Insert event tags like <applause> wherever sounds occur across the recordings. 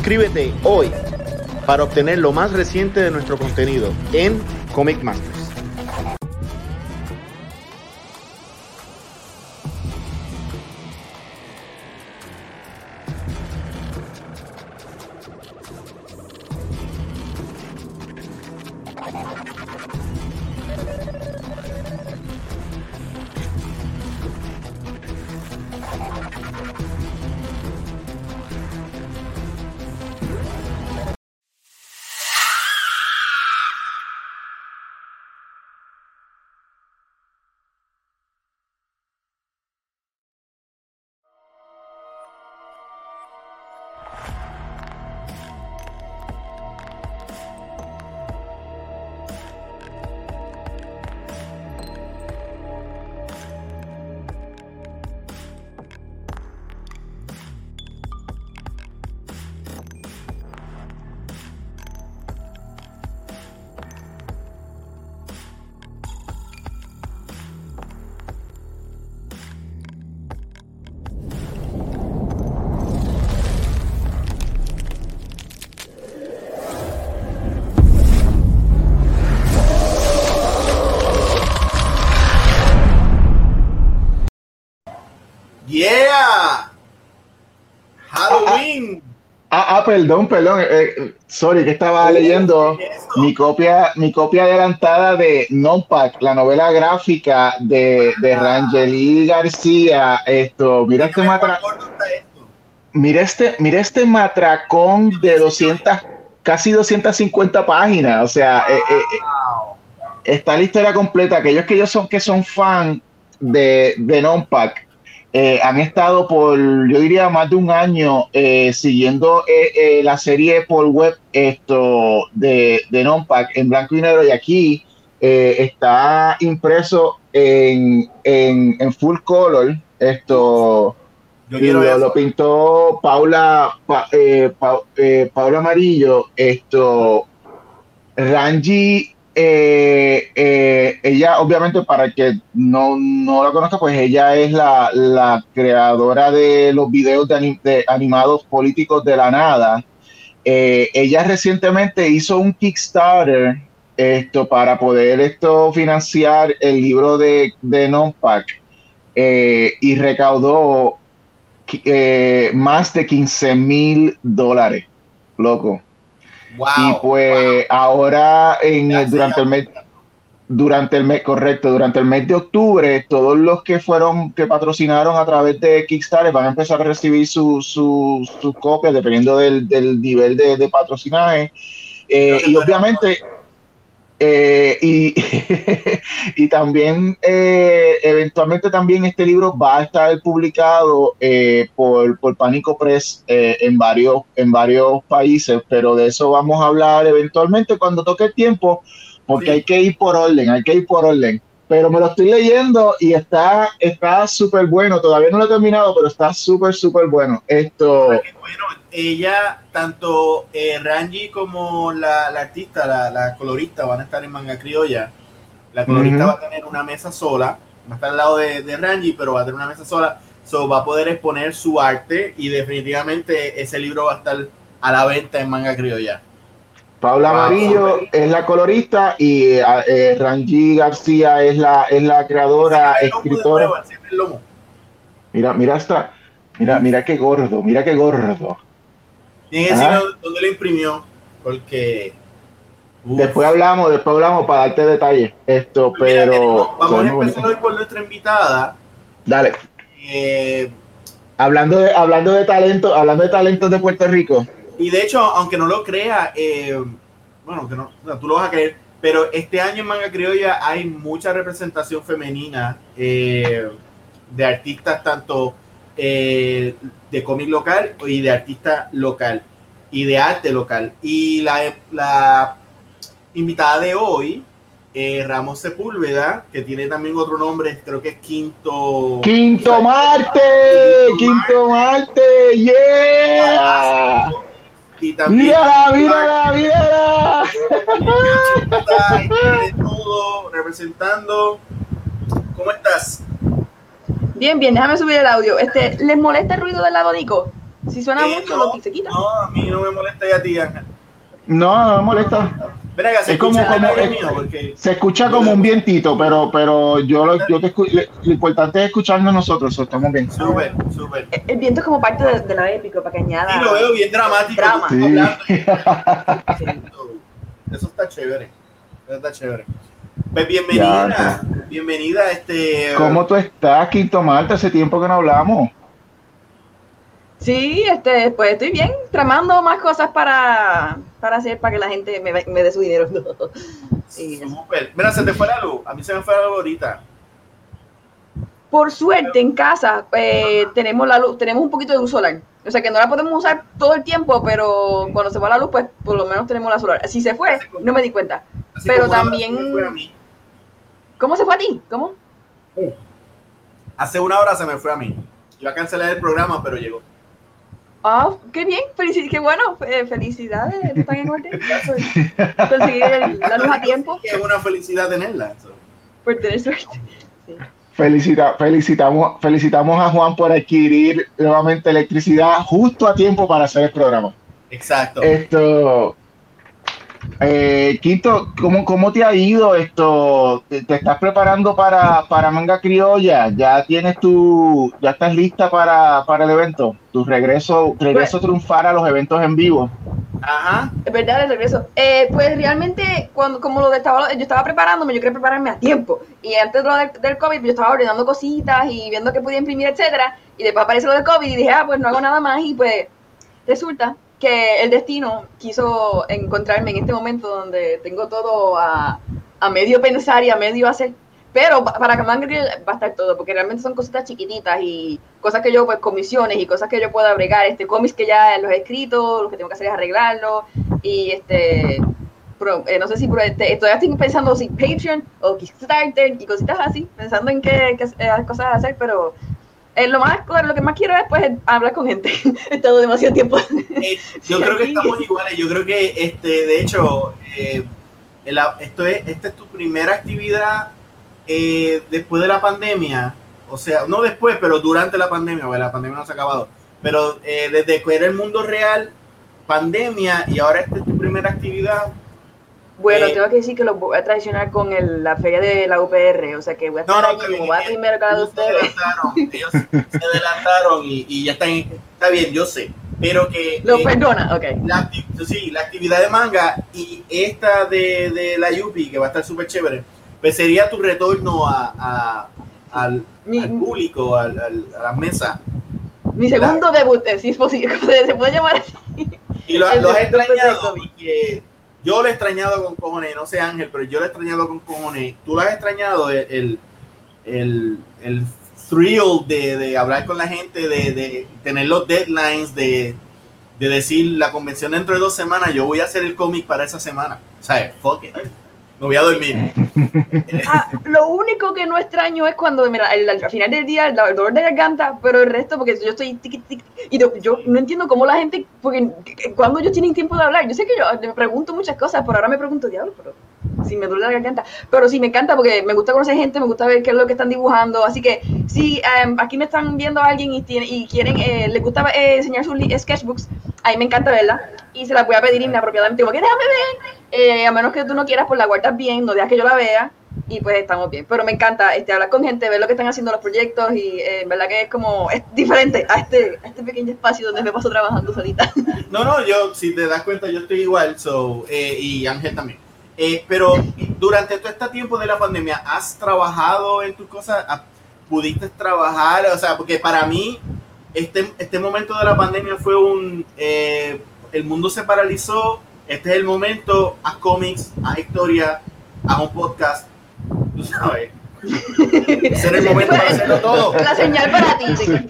Suscríbete hoy para obtener lo más reciente de nuestro contenido en Comic Masters. Perdón, perdón. eh, sorry, que estaba leyendo mi copia, mi copia adelantada de Non-Pack, la novela gráfica de, de Rangeli García. Esto, mira este, matra, mira este, mira este matracón de 200, casi 250 páginas. O sea, eh, eh, eh, está la historia completa. Aquellos que ellos son que son fan de, de Non-Pack eh, han estado por, yo diría, más de un año eh, siguiendo eh, la serie por web esto de, de Nonpack en blanco y negro. Y aquí está impreso en, en, en full color. Esto Yo y lo, lo pintó Paula Pa- eh, Pa- eh, Paula Amarillo esto Rangi eh, eh, ella obviamente para el que no, no la conozca pues ella es la, la creadora de los videos de, anim- de animados políticos de la nada Eh, ella recientemente hizo un Kickstarter esto para poder esto financiar el libro de, de Nonpack y recaudó más de 15 mil dólares, loco. Wow. y pues ahora en, Gracias. durante el mes durante el mes correcto durante el mes de octubre todos los que fueron que patrocinaron a través de Kickstarter van a empezar a recibir sus su, sus copias dependiendo del, del nivel de, de patrocinaje Eh, y obviamente eh, y, <laughs> y también eh, eventualmente también este libro va a estar publicado eh, por, por Pánico Press eh, en, varios, en varios países, pero de eso vamos a hablar eventualmente cuando toque el tiempo, porque Sí. hay que ir por orden, hay que ir por orden. Pero me lo estoy leyendo y está está súper bueno. Todavía no lo he terminado, pero está súper, súper bueno. Esto, Qué bueno, ella, tanto eh, Rangi como la, la artista, la, la colorista, van a estar en manga criolla. La colorista va a tener una mesa sola, va a estar al lado de, de Rangi, pero va a tener una mesa sola. So, va a poder exponer su arte y definitivamente ese libro va a estar a la venta en manga criolla. Paula Wow. Amarillo es la colorista y eh, eh, Rangi García es la, es la creadora, Enciende el lomo de escritora. Mira, mira esta, mira, mira qué gordo, mira qué gordo. Tiene que decirme dónde lo imprimió, porque. Uf. Después hablamos, después hablamos para darte detalles. Esto, Pues pero tenemos- vamos a empezar hoy por nuestra invitada. Dale. Eh, Hablando de, hablando de talento, hablando de talentos de Puerto Rico. y de hecho, aunque no lo crea, eh, bueno, que no, o sea, tú lo vas a creer, pero este año en Manga Criolla hay mucha representación femenina eh, de artistas tanto eh, de cómic local y de artista local y de arte local. Y la, la invitada de hoy, eh, Ramos Sepúlveda, que tiene también otro nombre, creo que es Quinto. Quinto Marte, Quinto Marte, yeah. Y también Mírala, mírala, mírala. está todo representando. ¿Cómo estás? Bien, bien, déjame subir el audio. Este, ¿Les molesta el ruido del abanico? Si suena Eh, mucho, no, lo se quita. No, a mí no me molesta ya a ti, Ángel. No, no me molesta. Venga, se Es como- escucha como- audio es- mío, porque Se escucha como un vientito, pero, pero yo lo, yo te escu- lo importante es escucharnos nosotros, so, estamos bien. súper, súper. El- El viento es como parte de, de la épico, para que añada. Y lo veo bien dramático. Drama. Sí. <laughs> Eso está chévere. Eso está chévere. Pues bienvenida, bienvenida este. ¿Cómo tú estás, Quinto Malta? Hace tiempo que no hablamos. Sí, este, pues estoy bien, tramando más cosas para, para hacer, para que la gente me, me dé su dinero. <laughs> Súper. Mira, se te fue la luz. A mí se me fue la luz ahorita. Por suerte en casa eh, tenemos la luz, tenemos un poquito de luz solar. O sea que no la podemos usar todo el tiempo, pero cuando se va la luz, pues por lo menos tenemos la solar. Si se fue, no me di cuenta. Pero también-. ¿Cómo se fue a ti? ¿Cómo? Hace una hora se me fue a mí. Iba a cancelar el programa, pero llegó. Ah, qué bien, felici- qué bueno, eh, felicidades, están en orden. Conseguir el- la luz a tiempo Es una felicidad tenerla. por tener suerte. Sí. Felicita, felicitamos, felicitamos a Juan por adquirir nuevamente electricidad justo a tiempo para hacer el programa. Exacto. Esto, eh, Quinto, ¿cómo, ¿cómo te ha ido esto? ¿Te, te estás preparando para, para Manga Criolla? ¿Ya tienes tu, ya estás lista para, para el evento? Tu regreso, regreso triunfar a los eventos en vivo. Ajá. Es verdad, de regreso. Eh, pues realmente, cuando, como lo de estaba, yo estaba preparándome, yo quería prepararme a tiempo. Y antes de lo del, del COVID, yo estaba ordenando cositas y viendo qué podía imprimir, etcétera. Y después apareció lo del COVID y dije, ah, pues no hago nada más. Y pues resulta que el destino quiso encontrarme en este momento donde tengo todo a, a medio pensar y a medio hacer. Pero pa- para Criolla va a estar todo, porque realmente son cositas chiquititas y cosas que yo, pues, comisiones y cosas que yo pueda bregar, este, cómics que ya los he escrito, lo que tengo que hacer es arreglarlo, y este, pro- eh, no sé si pro- este, todavía estoy pensando si Patreon o Kickstarter y cositas así, pensando en qué, qué eh, cosas hacer, pero eh, lo más, lo que más quiero es, pues, hablar con gente. <laughs> He estado demasiado tiempo. Eh, yo creo que estamos iguales. Yo creo que, este, de hecho, eh, esto es, esta es tu primera actividad eh, después de la pandemia. O sea, no después, pero durante la pandemia, porque la pandemia no se ha acabado. Pero desde que era el mundo real, pandemia, y ahora esta es tu primera actividad. Bueno, Eh, tengo que decir que lo voy a traicionar con el- la feria de la UPR, o sea que voy a No, estar no, allí está como va primero cada de ustedes. adelantaron, ellos se adelantaron y, y ya están. Está bien, yo sé. Pero que. Lo eh, perdona, ok. la, sí, la actividad de manga y esta de, de la Yupi, que va a estar súper chévere, pues sería tu retorno a, a- al, Mi- al público, al, al- a las mesas. Mi segundo debut, eh, si es posible, <laughs> se puede llamar así. Y lo, El lo has de- extrañado, porque yo lo he extrañado con cojones, no sé Ángel, pero yo lo he extrañado con cojones. Tú lo has extrañado, el, el, el, thrill de, de hablar con la gente, de, de tener los deadlines, de, de decir la convención dentro de dos semanas, yo voy a hacer el cómic para esa semana. O sea, fuck. Me voy a dormir. Ah, lo único que no extraño es cuando, mira, al, al final del día, el, dolor de garganta, pero el resto, porque yo estoy tiqui, tiqui, y yo, no entiendo cómo la gente, porque cuando ellos tienen tiempo de hablar, yo sé que yo me pregunto muchas cosas, pero ahora me pregunto, diablo, pero si me duele la garganta, pero sí me encanta porque me gusta conocer gente, me gusta ver qué es lo que están dibujando, así que si em, aquí me están viendo a alguien y, tiene, y quieren, eh, les gusta eh, enseñar sus li- sketchbooks, a mí me encanta verla y se las voy a pedir inapropiadamente, como que déjame ver, eh, a menos que tú no quieras, pues la guardas bien, no dejas que yo la vea y pues estamos bien. Pero me encanta este, hablar con gente, ver lo que están haciendo los proyectos y eh, en verdad que es como, es diferente a este, a este pequeño espacio donde me paso trabajando solita. No, no, yo, si te das cuenta, yo estoy igual, so, eh, y Ángel también. Eh, pero durante todo este tiempo de la pandemia, ¿has trabajado en tus cosas? ¿Has- ¿Pudiste trabajar? O sea, porque para mí, este, este momento de la pandemia fue un... eh, el mundo se paralizó, este es el momento, haz cómics, haz historia, haz un podcast, tú sabes. Ese era el momento para hacerlo todo. La señal para ti.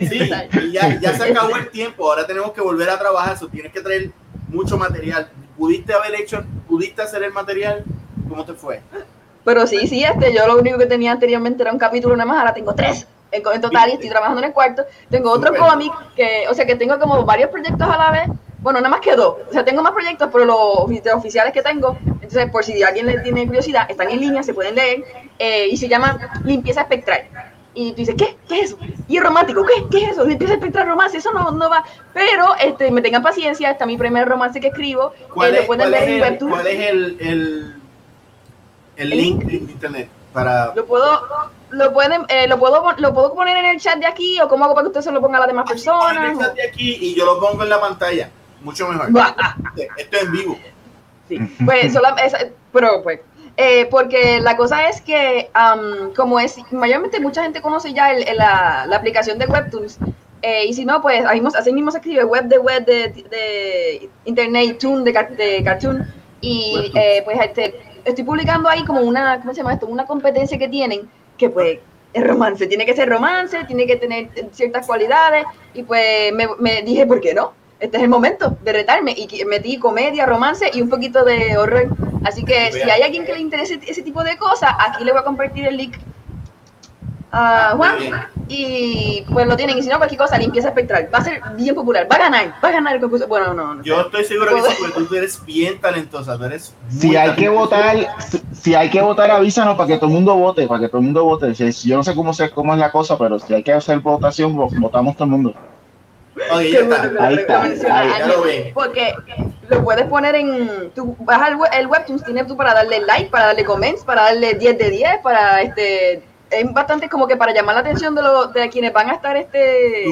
Sí, y ya, ya se acabó el tiempo, ahora tenemos que volver a trabajar, so, tienes que traer mucho material. ¿Pudiste haber hecho, pudiste hacer el material? ¿Cómo te fue? Pero sí, sí, este, yo lo único que tenía anteriormente era un capítulo nada más, ahora tengo tres en, en total y estoy trabajando en el cuarto. Tengo otro cómic, que, o sea que tengo como varios proyectos a la vez. Bueno, nada más que dos. O sea, tengo más proyectos, pero los, los oficiales que tengo, entonces por si alguien le tiene curiosidad, están en línea, se pueden leer. eh, y se llama Limpieza Espectral. Y tú dices, ¿qué? ¿Qué es eso? Y es romántico, ¿qué? ¿Qué es eso? Y empieza a espectrar romance, eso no, no va. Pero este, me tengan paciencia, está mi primer romance que escribo. ¿Cuál, eh, es, lo pueden cuál ver es el, Webtoon. cuál es el, el, el link internet para Lo puedo, lo pueden, eh, lo puedo, lo puedo poner en el chat de aquí o cómo hago para que usted se lo ponga a las demás personas. el chat de aquí y yo lo pongo en la pantalla? Mucho mejor. Esto es en vivo. Sí, pues, pero pues, eh, porque la cosa es que, am, como es, mayormente mucha gente conoce ya el- el- la, la aplicación de Webtoons, eh, y si no, pues ahí mismo- así mismo se escribe web de web de, de internet, tune de, car- de cartoon, y eh, pues este, estoy publicando ahí como una, ¿cómo se llama esto? Una competencia que tienen, que pues es romance, tiene que ser romance, tiene que tener ciertas cualidades, y pues me, me dije, ¿por qué no? Este es el momento de retarme y metí comedia, romance y un poquito de horror. Así que si hay alguien que le interese ese tipo de cosas, aquí le voy a compartir el link a Ah, Juan y pues lo tienen. Y si no, cualquier cosa, limpieza espectral. Va a ser bien popular, va a ganar, va a ganar el concurso. Bueno, no, no. Yo estoy seguro que sí, porque tú <laughs> eres bien talentosa. Tú eres Si hay que votar, si, si hay que votar, avísanos para que todo el mundo vote, para que todo el mundo vote. Si- Yo no sé cómo, se, cómo es la cosa, pero si hay que hacer votación, vo- votamos todo el mundo. Oye, Qué ya bueno que está. lo- Ahí lo está, menciona ahí, ya alguien, lo ven. Porque lo puedes poner en. Tú vas al web, el webtoons, tienes tú para darle like, para darle comments, para darle 10 de 10, para este. Es bastante como que para llamar la atención de, los de quienes van a estar este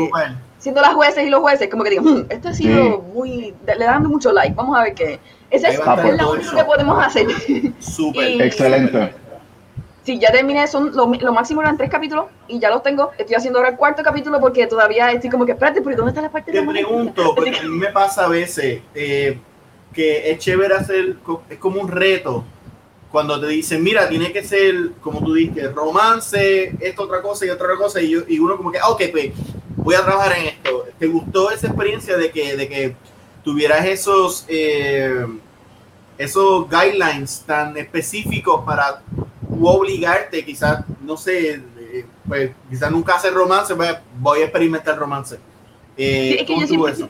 siendo las jueces y los jueces, como que digan, "Hmm, esto ha sido Sí. muy. Le dando mucho like, vamos a ver qué. Esa es, la única que podemos hacer. Súper. Excelente. Sí, ya terminé, son lo, lo máximo eran tres capítulos y ya los tengo. Estoy haciendo ahora el cuarto capítulo porque todavía estoy como que, espérate, pero ¿dónde está la parte Te romántica?" pregunto, Así porque que- a mí me pasa a veces eh, que es chévere hacer, es como un reto. Cuando te dicen, mira, tiene que ser, como tú dices, romance, esto, otra cosa y otra cosa, y, yo- y uno como que, ah, ok, pues voy a trabajar en esto. ¿Te gustó esa experiencia de que, de que tuvieras esos, eh, esos guidelines tan específicos para tú obligarte, quizás, no sé, eh, pues quizás nunca hacer romance, pues, voy a experimentar romance. Eh, Sí, es que ¿Cómo yo siempre- eso?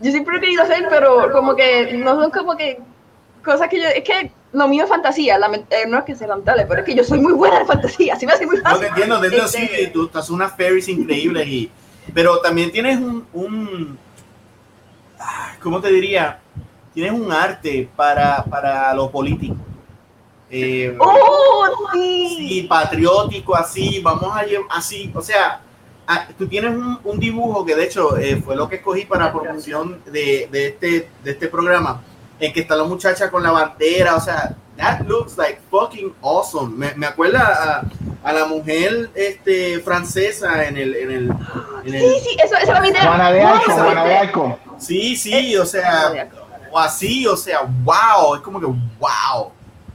Yo siempre lo he querido hacer, pero como que no son como que cosas que yo. Es que lo mío es fantasía. eh, no es que sea lamentable, pero es que yo soy muy buena en fantasía. Así me hace muy No fácil. te entiendo, te entiendo, sí, Este- tú estás unas fairies increíbles y pero también tienes un, un ¿cómo te diría? Tienes un arte para, para lo político. Eh, ¡Oh, sí! sí, patriótico, así, vamos a llevar, así, o sea, ah, tú tienes un, un dibujo que de hecho eh, fue lo que escogí para promoción de, de este, de este programa, en que está la muchacha con la bandera, o sea, that looks like fucking awesome. Me, me acuerda a, a la mujer este, francesa en el, en el, en el- Sí, sí, eso, eso era mi idea. Juana de No, Arco, eso- Juana de Arco. sí, sí, o sea, o así, o sea, wow, es como que wow.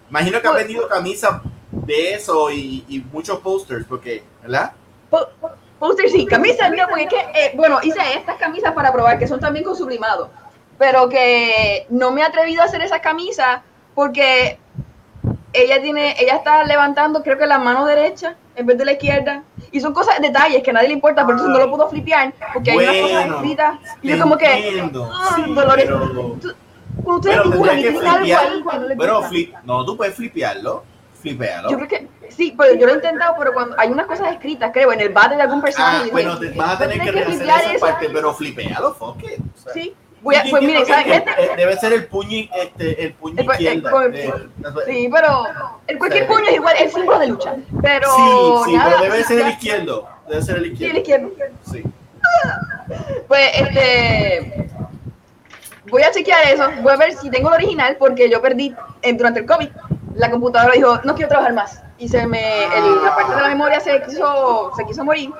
Imagino que ha vendido camisas de eso y, y muchos posters, porque, ¿verdad? Po- po- Póster sí, camisas, no, porque es que, eh, bueno, hice estas camisas para probar, que son también con sublimado, pero que no me he atrevido a hacer esas camisas porque ella tiene, ella está levantando, creo que la mano derecha en vez de la izquierda, y son cosas, detalles que a nadie le importa, pero entonces no lo puedo flipear, porque hay unas cosas Bueno, escritas, y yo como que, ah, sí, Dolores, pero- tú- cuando Pero que algo que no flip, no, tú puedes flipearlo. Flipealo. Yo creo que sí, pero yo lo he intentado, pero cuando hay unas cosas escritas, creo, en el bate de algún personaje. Ah, dije, bueno, te, vas a tener que "Tienes rehacer esa eso". parte, pero flipealo, fuck it. O sea, Sí, voy a, pues ¿saben? que Este, el- debe ser el puño, este, el puño El el- izquierda. con- eh, sí, pero el cualquier puño es igual, es símbolo de lucha. Pero sí, sí, nada, pero debe ser el izquierdo. Debe ser el Sí, el izquierdo. izquierdo. Sí. Pues este. Voy a chequear eso, voy a ver si tengo el original, porque yo perdí eh, durante el COVID. La computadora dijo, no quiero trabajar más. Y se me. el- la parte de la memoria se quiso, se quiso morir.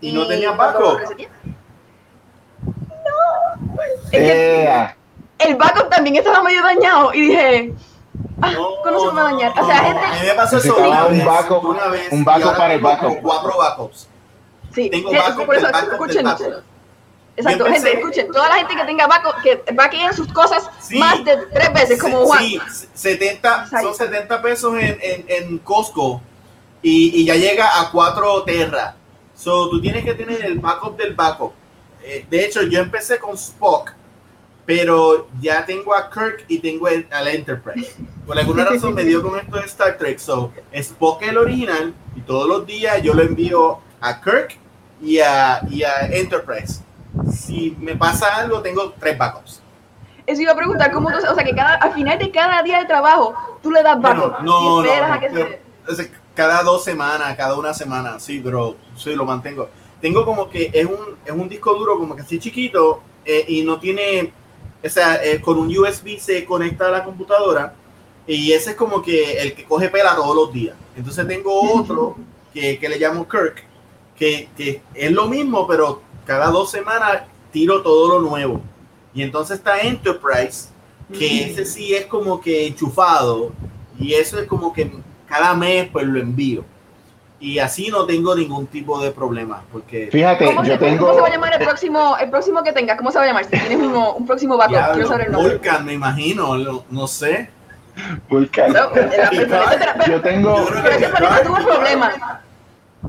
¿Y no tenía backup? No. Es que el backup también estaba medio dañado. Y dije, ah, No, ¿cómo se me va a dañar? O sea, no, gente. A mí me pasó eso un backup- una vez, un backup para el tengo backup. cuatro backups. Sí, Tengo que- backup por eso, backup del escuchen, backup. Exacto, gente, escuchen, toda la gente que tenga backup, que backeen sus cosas Sí. más de tres veces, como Juan. Sí, 70, son Exacto. 70 pesos en, en, en Costco y, y ya llega a 4 Terra. So, tú tienes que tener el backup del backup. Eh, de hecho, yo empecé con Spock, pero ya tengo a Kirk y tengo el, al Enterprise. Por alguna razón me dio con esto de Star Trek. So, Spock es el original y todos los días yo lo envío a Kirk y a, y a Enterprise. Si me pasa algo, tengo tres backups. Eso iba a preguntar, ¿cómo tú, o sea, que cada, al final de cada día de trabajo, tú le das backup no, y esperas no, a que pero- se... cada dos semanas, cada una semana, sí, pero sí lo mantengo. Tengo como que es un, es un disco duro como que así chiquito eh, y no tiene, o sea, eh, con un USB se conecta a la computadora y ese es como que el que coge pela todos los días. Entonces tengo otro que, que le llamo Kirk, que, que es lo mismo, pero cada dos semanas tiro todo lo nuevo. Y entonces está Enterprise, que ese sí es como que enchufado y eso es como que cada mes pues lo envío. Y así no tengo ningún tipo de problema, porque Fíjate, ¿Cómo, yo se, tengo. ¿Cómo se va a llamar el próximo, el próximo que tengas? ¿Cómo se va a llamar? Si tienes uno, un próximo backup, quiero saber el nombre. Vulcan, me imagino, lo- no sé. Vulcan. No, el- <laughs> Yo tengo. Pero ese tuvo problemas.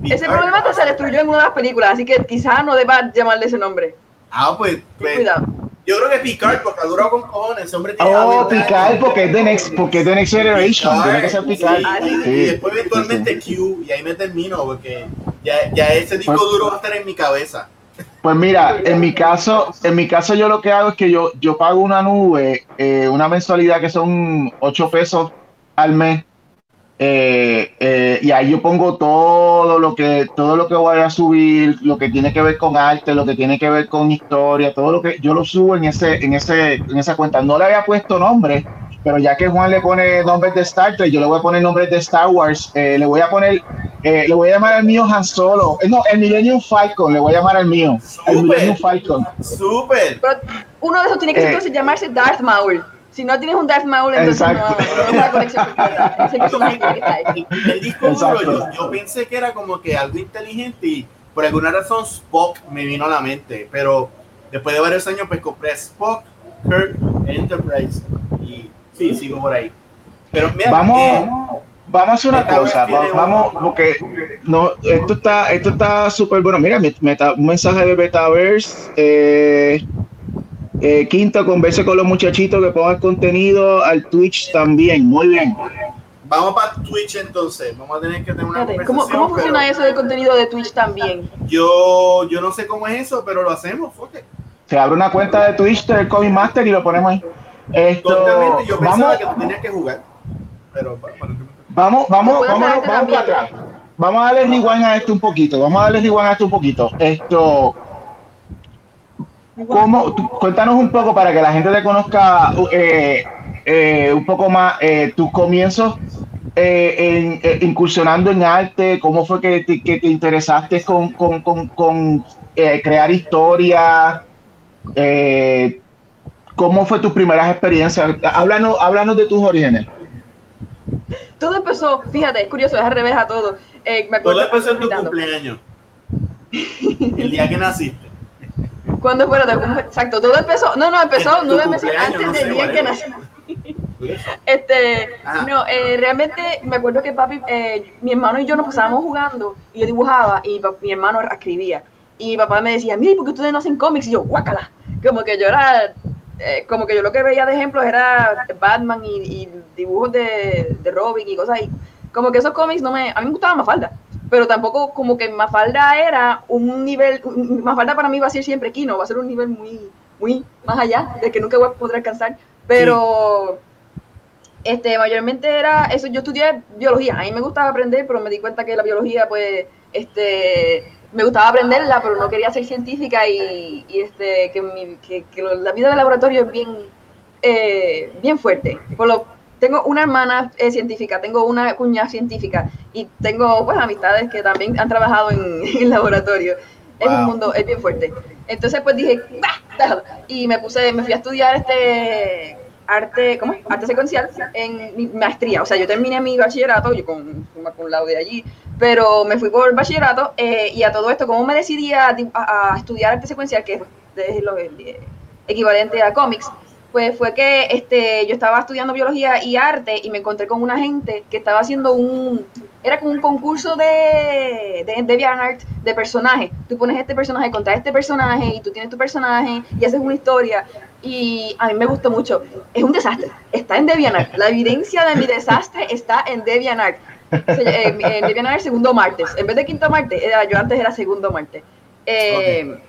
Ese problema hasta se destruyó en una de las películas, así que quizás no deba llamarle ese nombre. Ah, pues, Ten pues, cuidado. yo creo que Picard, porque ha durado con cojones, ese hombre tiene Oh. Picard, porque es de Next, porque es de Next Generation. Tiene que ser Picard. Sí, y Sí. después eventualmente Q, y ahí me termino, porque ya, ya ese disco Pues- duro va a estar en mi cabeza. Pues mira, en mi caso, en mi caso yo lo que hago es que yo, yo pago una nube, eh, una mensualidad que son 8 pesos al mes. Eh, eh, y ahí yo pongo todo lo que todo lo que voy a subir, lo que tiene que ver con arte, lo que tiene que ver con historia, todo lo que yo lo subo en ese en ese en esa cuenta. No le había puesto nombre, pero ya que Juan le pone nombres de Star Trek, yo le voy a poner nombres de Star Wars. eh, le voy a poner, eh, le voy a llamar al mío Han Solo. Eh, no, el Millennium Falcon, le voy a llamar al mío. El Súper. Millennium Falcon. Súper. Pero uno de esos tiene que Eh. entonces llamarse Darth Maul. Si no tienes un Darth Maul, entonces no, Exacto. no es la conexión completa. Ese personaje tiene que estar ahí. El, disco duro, yo, yo pensé que era como que algo inteligente y por alguna razón Spock me vino a la mente, pero después de varios años pues compré Spock, Kirk, Enterprise y sí, sigo por ahí. Pero mira, eh, Vamos, vamos a hacer una cosa, vamos, un- porque no, esto está, esto está súper bueno. Mira, me- meta- un mensaje de Betaverse. Eh, eh, quinto, converse con los muchachitos que pongan contenido al Twitch también. Muy bien. vamos para Twitch entonces, vamos a tener que tener una Espérate, ¿Cómo, conversación. ¿Cómo funciona pero eso de contenido de Twitch también? Yo, yo no sé cómo es eso, pero lo hacemos, it. Se abre una cuenta de Twitch del Comic Master y lo ponemos ahí. Esto, Totalmente, yo pensaba vamos, que tú tenías que jugar, pero Vamos, vamos, vamos, vamos para atrás. Vamos a darle rewind a esto un poquito. Vamos a darle rewind a esto un poquito. Esto. ¿Cómo, tú- cuéntanos un poco para que la gente te conozca eh, eh, un poco más eh, tus comienzos eh, en, eh, incursionando en arte. ¿Cómo fue que te, que te interesaste con, con, con, con, eh, crear historia? Eh, ¿Cómo fue tus primeras experiencias? Háblanos, háblanos de tus orígenes. Todo empezó, fíjate, es curioso, es al revés a todo. Eh, me Todo empezó en tu cumpleaños. El día que naciste. ¿Cuándo fue? ¿Cómo fue? Exacto, todo empezó, no, no, empezó nueve meses antes no del sé, día que nací. Este, Ajá. no, eh, realmente me acuerdo que papi, eh, mi hermano y yo nos pasábamos jugando y yo dibujaba y pa- mi hermano escribía. Y mi papá me decía, mire, ¿por qué ustedes no hacen cómics? Y yo, guácala. Como que yo era, eh, como que yo lo que veía de ejemplos era Batman y, y dibujos de, de Robin y cosas así. Como que esos cómics no me, a mí me gustaba Mafalda. Pero tampoco como que Mafalda era un nivel, Mafalda para mí va a ser siempre Kino, va a ser un nivel muy, muy más allá de que nunca voy a poder alcanzar. Pero este, mayormente era eso. Yo estudié biología. A mí me gustaba aprender, pero me di cuenta que la biología, pues, este, me gustaba aprenderla, pero no quería ser científica y, este, que, mi- que- que la vida de laboratorio es bien, eh, bien fuerte. Por lo, tengo una hermana eh, científica, tengo una cuñada científica y tengo, pues, amistades que también han trabajado en, <laughs> en laboratorio. Es un Wow. mundo, es bien fuerte. Entonces, pues dije, "Bah, déjalo". Y me puse, me fui a estudiar este arte, ¿cómo es? Arte secuencial en mi maestría. O sea, yo terminé mi bachillerato, yo con, con, con la de allí, pero me fui por bachillerato eh, y a todo esto, ¿cómo me decidí a, a- a estudiar arte secuencial, que es lo eh, equivalente a cómics? Pues fue que este, yo estaba estudiando biología y arte y me encontré con una gente que estaba haciendo un, era como un concurso de, de, de DeviantArt de personajes. Tú pones este personaje contra este personaje y tú tienes tu personaje y haces una historia. Y a mí me gustó mucho. Es un desastre. Está en DeviantArt. La evidencia de mi desastre está en DeviantArt. Debían haber segundo martes. En vez de quinto martes, yo antes era segundo martes. Eh,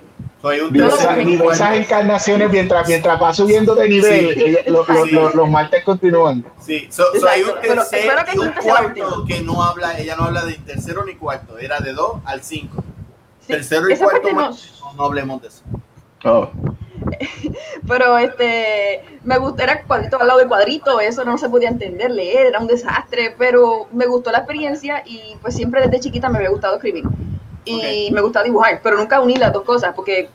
Soy un tercer cuarto. encarnaciones mientras, mientras va subiendo de nivel, Sí. ella- lo- lo- Sí. lo- los martes continúan. Sí, so, so hay un Exacto, pero tercer espero que y un nunca sea la cuarto que no habla, ella no habla de tercero ni cuarto, era de 2 al 5. sí, tercero y esa cuarto no, no hablemos de eso. Oh. <laughs> pero este me gustó, era cuadrito al lado de cuadrito, eso no se podía entender, leer, era un desastre, pero me gustó la experiencia y pues siempre desde chiquita me había gustado escribir y me gustaba dibujar, pero nunca uní las dos cosas porque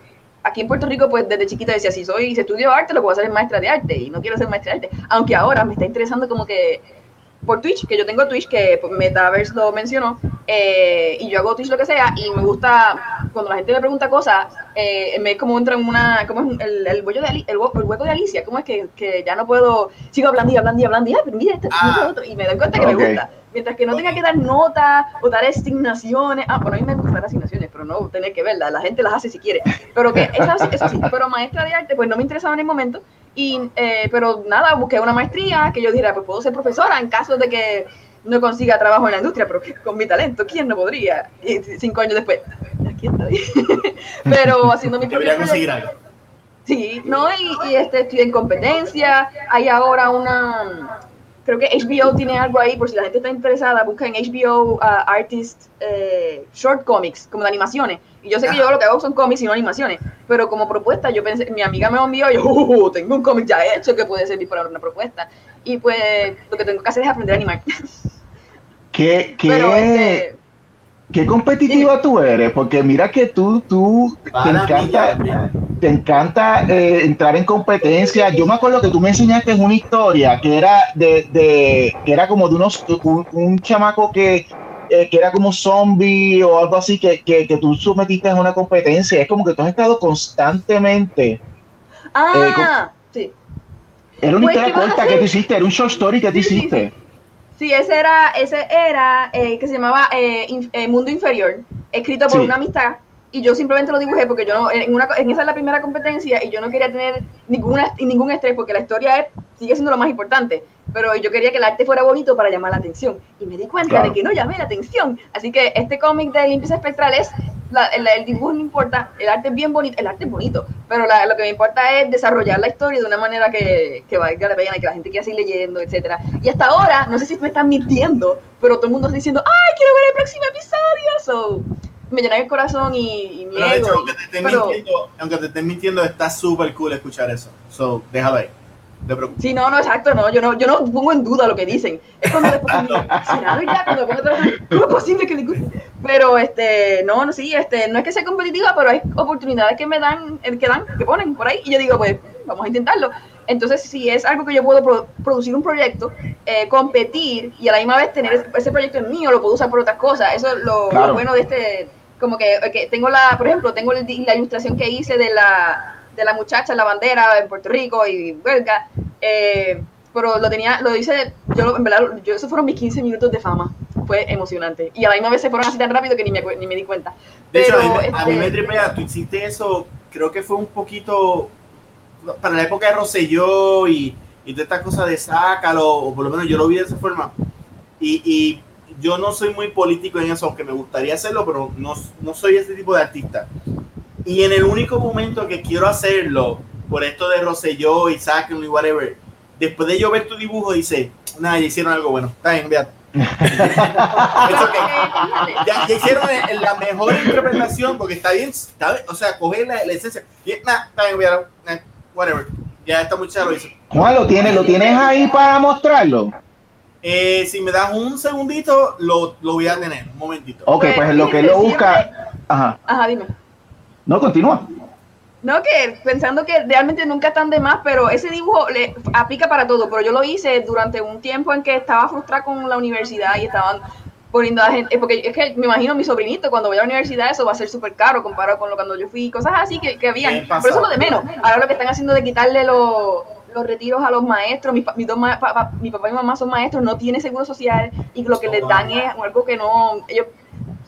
aquí en Puerto Rico pues desde chiquita decía si soy si estudio arte lo que voy a hacer es maestra de arte y no quiero ser maestra de arte, aunque ahora me está interesando como que por Twitch, que yo tengo Twitch, que pues, Metaverse lo mencionó, eh, y yo hago Twitch lo que sea, y me gusta, cuando la gente me pregunta cosas, eh, me es como entra en una, ¿cómo es el, el, bollo de Ali- el, el hueco de Alicia? ¿Cómo es que, que ya no puedo, sigo hablando y hablando y hablando, y, ah, pero mira, esto, Ah. otro", y me doy cuenta que Ok. me gusta. Mientras que no tenga que dar notas o dar asignaciones, ah, bueno, a mí me gusta dar asignaciones, pero no tener que verlas, la gente las hace si quiere, pero que eso sí, pero maestra de arte, pues no me interesaba en el momento, y, eh, pero nada, busqué una maestría que yo dijera, pues puedo ser profesora en caso de que no consiga trabajo en la industria, pero <laughs> con mi talento, ¿quién no podría? Y cinco años después, aquí estoy. <laughs> pero haciendo mi <laughs> Debería conseguir algo. Sí, no, y, y este, estoy en competencia, hay ahora una, creo que HBO tiene algo ahí, por si la gente está interesada, busca en HBO uh, Artist eh, Short Comics, como de animaciones, yo sé que yo lo que hago son cómics y no animaciones, pero como propuesta, yo pensé, mi amiga me lo envió, y yo, "Uh, tengo un cómic ya hecho que puede servir para una propuesta, y pues lo que tengo que hacer es aprender a animar. <laughs> ¿Qué, qué, Pero este, qué competitiva tú eres? Porque mira que tú, tú te encanta, te encanta eh, entrar en competencia. Yo me acuerdo que tú me enseñaste una historia que era de, de que era como de unos un, un chamaco que, eh, que era como zombie o algo así que, que, que tú sometiste a una competencia. Es como que tú has estado constantemente. ah, sí. Era una Pues, historia ¿qué vas a corta que tú hiciste, era un short story que tú Sí, sí, hiciste. Sí, ese era, ese era eh, que se llamaba eh, eh, Mundo Inferior, escrito por una amistad. Y yo simplemente lo dibujé porque yo no, en, una, en esa es la primera competencia y yo no quería tener ninguna, ningún estrés porque la historia es, sigue siendo lo más importante. Pero yo quería que el arte fuera bonito para llamar la atención. Y me di cuenta Claro. de que no llamé la atención. Así que este cómic de Limpieza Espectral es, la- el, el dibujo no importa, el arte es bien bonito, el arte es bonito, pero la- lo que me importa es desarrollar la historia de una manera que, que valga la pena y que la gente quiera seguir leyendo, etcétera. Y hasta ahora, no sé si me están mintiendo, pero todo el mundo está diciendo, ¡ay, quiero ver el próximo episodio! So, me llena el corazón y, y mi Pero de hecho, ego, aunque te estén pero- mintiendo, aunque te estén mintiendo, está súper cool escuchar eso. So, déjalo ahí. No te preocupes. Sí, no, no, exacto, no, yo no, yo no pongo en duda lo que dicen. Es cuando después ¿será verdad? Cuando pongo ¿cómo es posible que les guste? Pero, este, no, no, sí, este, no es que sea competitiva, pero hay oportunidades que me dan, que dan, que ponen por ahí, y yo digo, pues, vamos a intentarlo. Entonces, si es algo que yo puedo pro- producir un proyecto, eh, competir y a la misma vez tener ese, ese proyecto en mío, lo puedo usar por otras cosas. Eso es lo, lo Claro. bueno de este, como que, que tengo la, por ejemplo, tengo la ilustración que hice de la, de la muchacha en la bandera en Puerto Rico y huelga, eh, pero lo tenía, lo hice, yo en verdad, yo, esos fueron mis 15 minutos de fama, fue emocionante. Y a la misma vez se fueron así tan rápido que ni me, ni me di cuenta. De hecho, a mí, Pero, me- a mí este, me tripea, tú hiciste eso, creo que fue un poquito para la época de Rosselló y, y de estas cosas de sácalo, o por lo menos yo lo vi de esa forma. Y, y yo no soy muy político en eso, aunque me gustaría hacerlo, pero no, no soy ese tipo de artista. Y en el único momento que quiero hacerlo, por esto de Rosselló y sácalo y whatever, después de yo ver tu dibujo, dice, nada, ya hicieron algo bueno. Está bien. It's <laughs> okay. ya, ya hicieron el- la mejor interpretación porque está bien, está bien, o sea, coger la, la esencia. Nah, está bien, nah, whatever. Ya esta muchacha lo hizo. Juan, ¿lo tienes, ¿lo tienes ahí para mostrarlo? Eh, si me das un segundito, lo, lo voy a tener. Un momentito. Ok, pues en lo que él lo busca. Ajá. Ajá, dime. No, continúa. No, que pensando que realmente nunca están de más, pero ese dibujo le aplica para todo. Pero yo lo hice durante un tiempo en que estaba frustrada con la universidad y estaban poniendo a gente, porque es que me imagino mi sobrinito cuando vaya a la universidad eso va a ser súper caro comparado con lo cuando yo fui, cosas así que, que habían. Por eso lo de menos. Ahora lo que están haciendo de quitarle los, los retiros a los maestros, mis, pa- mis dos ma- pa- pa- mi papá y mi mamá son maestros, no tienen seguro social y lo que les dan es algo que no, ellos,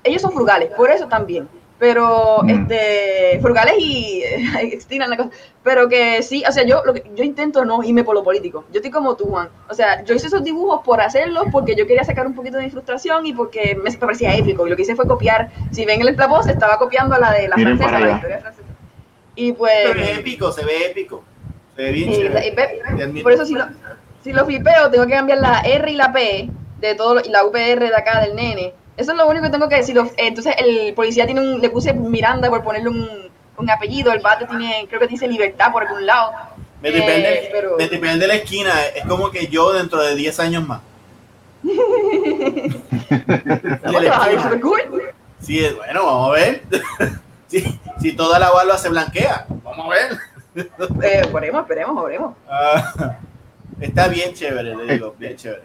ellos son frugales, por eso también. pero mm. este frugales y <laughs> estiran la cosa. Pero que sí o sea yo lo que, yo intento no irme por lo político. Yo estoy como tú Juan. O sea yo hice esos dibujos por hacerlos porque yo quería sacar un poquito de mi frustración y porque me parecía épico. Y lo que hice fue copiar. Si ven el voz estaba copiando la de la francesa la historia francesa. Y pues pero es épico se ve épico ve por eso si lo, si lo flipeo tengo que cambiar la R y la P de todo y la UPR de acá del nene eso es lo único que tengo que decir. Entonces el policía tiene un, le puse Miranda por ponerle un, un apellido, el bate tiene, creo que dice libertad por algún lado. Me depende, eh, pero... me depende de la esquina, es como que yo dentro de 10 años más. <laughs> sí, bueno, vamos a ver. <laughs> si, si toda la barba se blanquea, vamos a ver. Eh, esperemos, esperemos, esperemos. Ah, está bien chévere, le digo, bien chévere.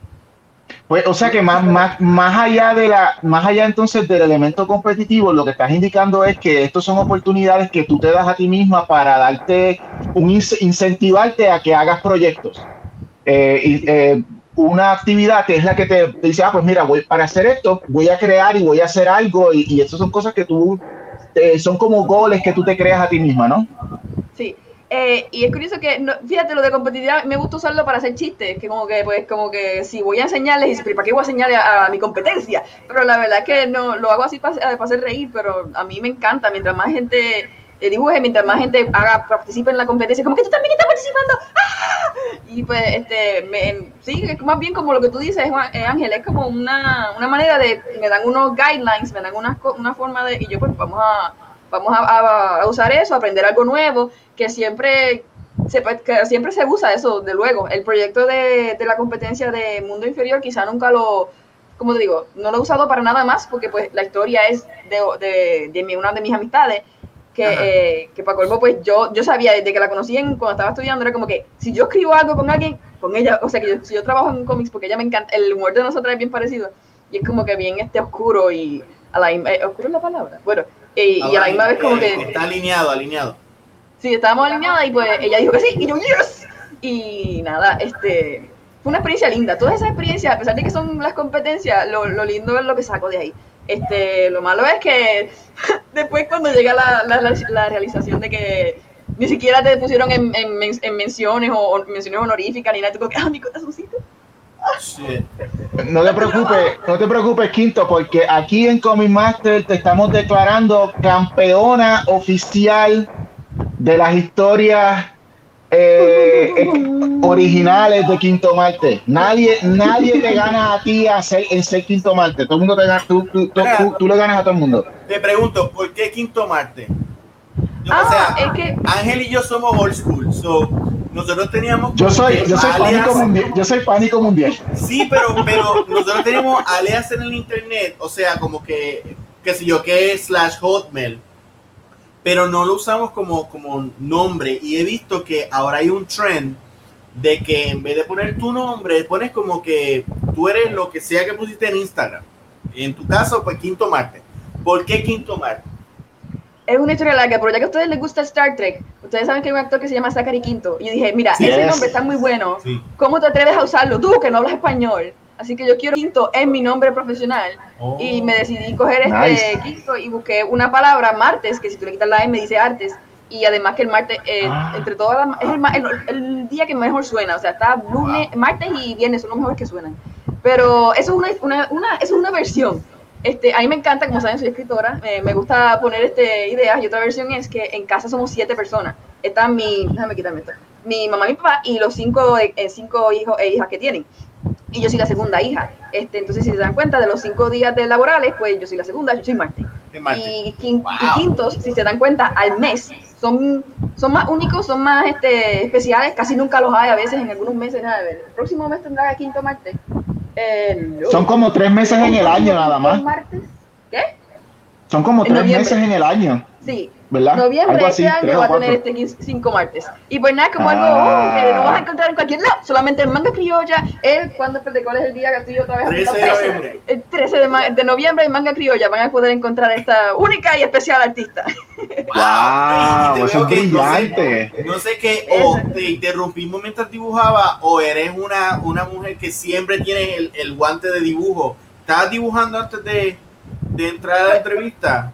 Pues, o sea que más, más, más allá de la, más allá entonces del elemento competitivo, lo que estás indicando es que estos son oportunidades que tú te das a ti misma para darte un incentivarte a que hagas proyectos. Eh, y, eh, una actividad que es la que te, dice, ah, pues mira, voy para hacer esto, voy a crear y voy a hacer algo, y, y eso son cosas que tú, eh, son como goles que tú te creas a ti misma, ¿no? Sí, eh, y es curioso que, fíjate, lo de competitividad me gusta usarlo para hacer chistes, que como que, pues, como que si voy a enseñarles, y ¿para qué voy a enseñarles a, mi competencia? Pero la verdad es que no, lo hago así para, hacer reír, pero a mí me encanta, mientras más gente eh, dibuje, mientras más gente haga, participe en la competencia, como que tú también estás participando, ¡Ah! Y pues, este, me, sí, es más bien como lo que tú dices, eh, Ángel, es como una, una manera de, me dan unos guidelines, me dan una, una forma de, y yo pues vamos a vamos a, usar eso, aprender algo nuevo, que siempre se, que siempre se usa eso, de luego. El proyecto de, la competencia de Mundo Inferior quizá nunca lo, como te digo, no lo he usado para nada más porque pues la historia es de, de, una de mis amistades que, eh, que para colmo pues yo, yo sabía desde que la conocí en, cuando estaba estudiando era como que si yo escribo algo con alguien, con ella, o sea que si yo trabajo en cómics porque ella me encanta, el humor de nosotros es bien parecido y es como que bien este oscuro y a la, eh, oscuro es la palabra, bueno, y, y a la misma vez como que... Está alineado, alineado. Sí, estábamos alineadas y pues ella dijo que sí, y yo, yes. Y nada, este... Fue una experiencia linda. Todas esas experiencias, a pesar de que son las competencias, lo, lo lindo es lo que saco de ahí. Este, lo malo es que <laughs> después cuando llega la, la, la, realización de que ni siquiera te pusieron en, en, en menciones o, menciones honoríficas ni nada, tú como que, ah, mi corazoncito. No te preocupes, no te preocupes, Quinto, porque aquí en Comic Master te estamos declarando campeona oficial de las historias eh, originales de Quinto Marte. Nadie, nadie te gana a ti a ser, en ser Quinto Marte. Todo el mundo te gana, tú, tú, tú, le ganas a todo el mundo. Te pregunto, ¿por qué Quinto Marte? ah, o sea, es que... Ángel y yo somos old school, so nosotros teníamos. Yo soy, yo soy pánico mundial. Yo soy pánico mundial. Sí, pero, pero nosotros teníamos alias en el internet, o sea, como que, qué sé yo, que es slash hotmail, pero no lo usamos como, como nombre. Y he visto que ahora hay un trend de que en vez de poner tu nombre, pones como que tú eres lo que sea que pusiste en Instagram. En tu caso, pues Quinto Marte. ¿Por qué Quinto Marte? Es una historia larga, pero ya que a ustedes les gusta Star Trek, ustedes saben que hay un actor que se llama Zachary Quinto. Y yo dije, mira, ese nombre está muy bueno. ¿Cómo te atreves a usarlo? Tú, que no hablas español. Así que yo quiero Quinto es mi nombre profesional. Y oh. me decidí coger este Quinto y busqué una palabra, martes, que si tú le quitas la E me dice artes. Y además que el martes, eh, ah. entre todas las, es el, el, día que mejor suena. O sea, está lunes, martes y viernes son los mejores que suenan. Pero eso es una, una, eso es una versión este, a mí me encanta, como saben, soy escritora, me gusta poner este, ideas y otra versión es que en casa somos siete personas. Está mi, déjame quitarme esto, mi mamá, mi papá y los cinco, eh, cinco hijos e hijas que tienen. Y yo soy la segunda hija. Este, entonces, si se dan cuenta de los cinco días de laborales, pues yo soy la segunda, yo soy Marte. Y, quintos, si se dan cuenta, al mes son, son más únicos, son más este, especiales, casi nunca los hay, a veces en algunos meses, nada, el próximo mes tendrá quinto Marte son como tres meses en el año nada más. ¿Qué? Son como tres meses en el año. Sí. ¿Verdad? Noviembre de este año va a tener este cinco martes. Y pues nada, como algo oh, que no vas a encontrar en cualquier lado, solamente en manga criolla, el, ¿cuándo, de cuál es el día que estoy otra vez? 13 de noviembre. El 13 de, de, noviembre en manga criolla van a poder encontrar esta única y especial artista. ¡Wow! eso es brillante. No sé, qué, o te interrumpimos mientras dibujaba, o eres una, una mujer que siempre tiene el, el guante de dibujo. ¿Estabas dibujando antes de, de entrar a la entrevista?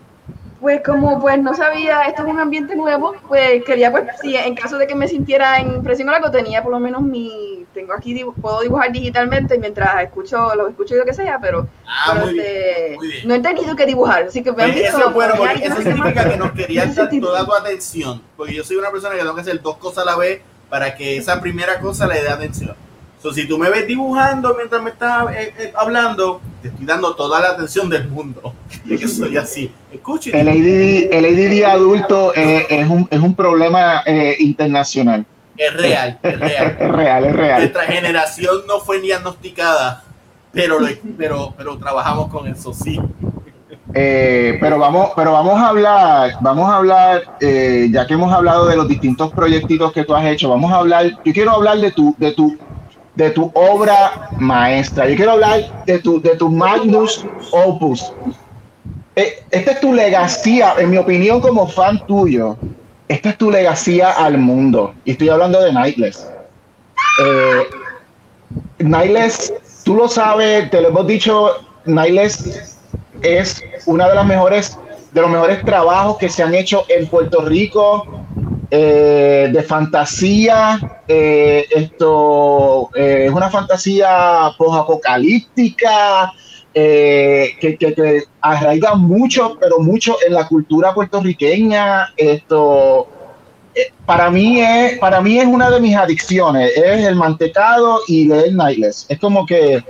Pues como pues no sabía, esto es un ambiente nuevo, pues quería pues si en caso de que me sintiera en presión o algo, tenía por lo menos mi, tengo aquí, puedo dibujar digitalmente mientras escucho, lo escucho y lo que sea, pero, Ah, pero, bien, este, bien. no he tenido que dibujar, así que Pues visto eso es bueno, porque eso más. significa que nos querías dar toda tu atención. Porque yo soy una persona que tengo que hacer dos cosas a la vez para que esa primera cosa le dé atención. So, si tú me ves dibujando mientras me estás eh, eh, hablando, te estoy dando toda la atención del mundo. <laughs> Es que soy así. Escuche. El ADD, el ADD adulto eh, es, un, es un problema internacional. Es real, es <laughs> real. Es real, es real. Nuestra generación no fue diagnosticada, pero, lo- pero, pero trabajamos con eso, sí. Eh, pero vamos, pero vamos a hablar, vamos a hablar, eh, ya que hemos hablado de los distintos proyectitos que tú has hecho, vamos a hablar, yo quiero hablar de tu, de tu, de tu obra maestra, yo quiero hablar de tu, de tu magnus opus. Eh, esta es tu legacía, en mi opinión como fan tuyo, esta es tu legacía al mundo, y estoy hablando de Nightless. Eh, Nightless, tú lo sabes, te lo hemos dicho, Nightless es una de las mejores de los mejores trabajos que se han hecho en Puerto Rico eh, de fantasía eh, esto eh, es una fantasía posapocalíptica eh, que, que, que arraiga mucho pero mucho en la cultura puertorriqueña esto para mí es para mí es una de mis adicciones es el mantecado y leer Nightless es como que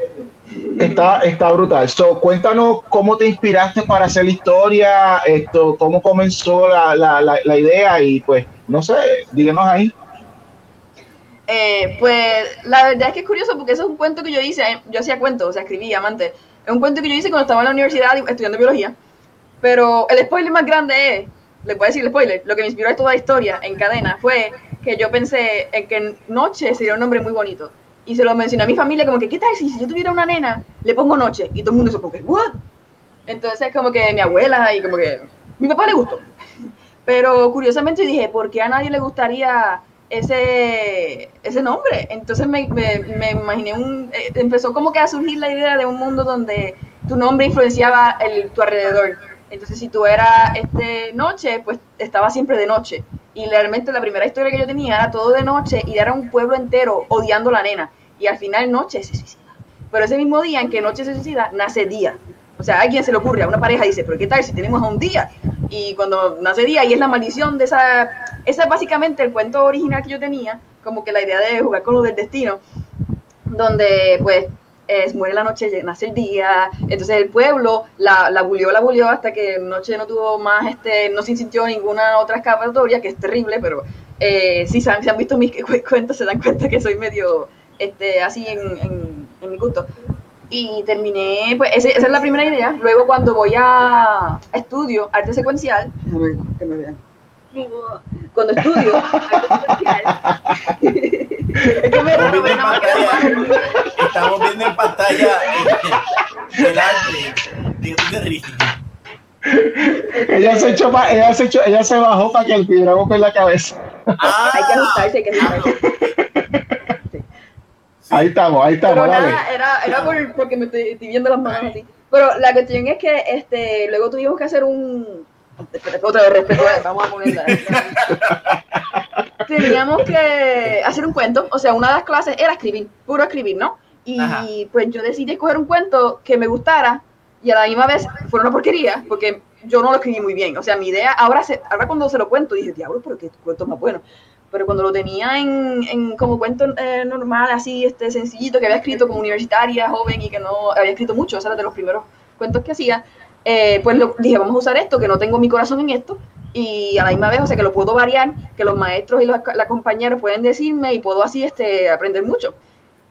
Está, está brutal. So, cuéntanos cómo te inspiraste para hacer la historia, esto, cómo comenzó la, la, la idea y pues, no sé, díganos ahí. Eh, pues la verdad es que es curioso porque eso es un cuento que yo hice, eh, yo hacía cuentos, o sea, escribía antes. Es un cuento que yo hice cuando estaba en la universidad estudiando biología. Pero el spoiler más grande es, les voy a decir el spoiler, lo que me inspiró a toda la historia en cadena fue que yo pensé en que Noche sería un nombre muy bonito. Y se lo mencioné a mi familia como que, ¿qué tal si, yo tuviera una nena, le pongo Noche? Y todo el mundo se porque, ¿what? Entonces como que mi abuela y como que mi papá le gustó. Pero curiosamente dije, ¿por qué a nadie le gustaría ese, ese nombre? Entonces me, me, me imaginé un... eh, empezó como que a surgir la idea de un mundo donde tu nombre influenciaba el, tu alrededor. Entonces si tú eras este, noche, pues estaba siempre de noche. Y realmente la primera historia que yo tenía era todo de noche y era un pueblo entero odiando a la nena. Y al final noche se suicida. Pero ese mismo día en que noche se suicida, nace día. O sea, alguien se le ocurre, a una pareja dice, pero ¿qué tal si tenemos un día? Y cuando nace día, y es la maldición de esa... Esa es básicamente el cuento original que yo tenía, como que la idea de jugar con lo del destino, donde pues es, muere la noche, nace el día, entonces el pueblo la, la bulió, la bulió hasta que noche no tuvo más, este, no se sintió ninguna otra escapatoria, que es terrible, pero eh, si se han, han visto mis cu- <laughs> cuentos se dan cuenta que soy medio este, así en mi gusto. Y terminé, pues ese- esa es la primera idea. Luego cuando voy a, estudio arte secuencial, que me vean. Cuando estudio arte secuencial, es que me Estamos robé viendo en pantalla, mano. estamos viendo en pantalla eh, el arte de. Ella se, echó pa- ella se, echó- ella se bajó para que el pidiéramos en la cabeza. Ah, Hay que ajustarse, hay que ajustarse. Ahí estamos, ahí Pero estamos, dale. nada, era, era por, porque me estoy, estoy viendo las manos así. Pero la cuestión es que este, luego tuvimos que hacer un. Otra vez, respeto, eh, vamos a ponerla. <laughs> Teníamos que hacer un cuento, o sea, una de las clases era escribir, puro escribir, ¿no? Y Ajá. pues yo decidí escoger un cuento que me gustara y a la misma vez fue una porquería, porque yo no lo escribí muy bien. O sea, mi idea, ahora, se, ahora cuando se lo cuento, dije, diablo, pero qué cuento más bueno. Pero cuando lo tenía en, en como cuento eh, normal, así, este, sencillito, que había escrito como universitaria, joven y que no había escrito mucho, ese era de los primeros cuentos que hacía, eh, pues lo, dije, vamos a usar esto, que no tengo mi corazón en esto, y a la misma vez, o sea, que lo puedo variar, que los maestros y los, las compañeros pueden decirme y puedo así este, aprender mucho.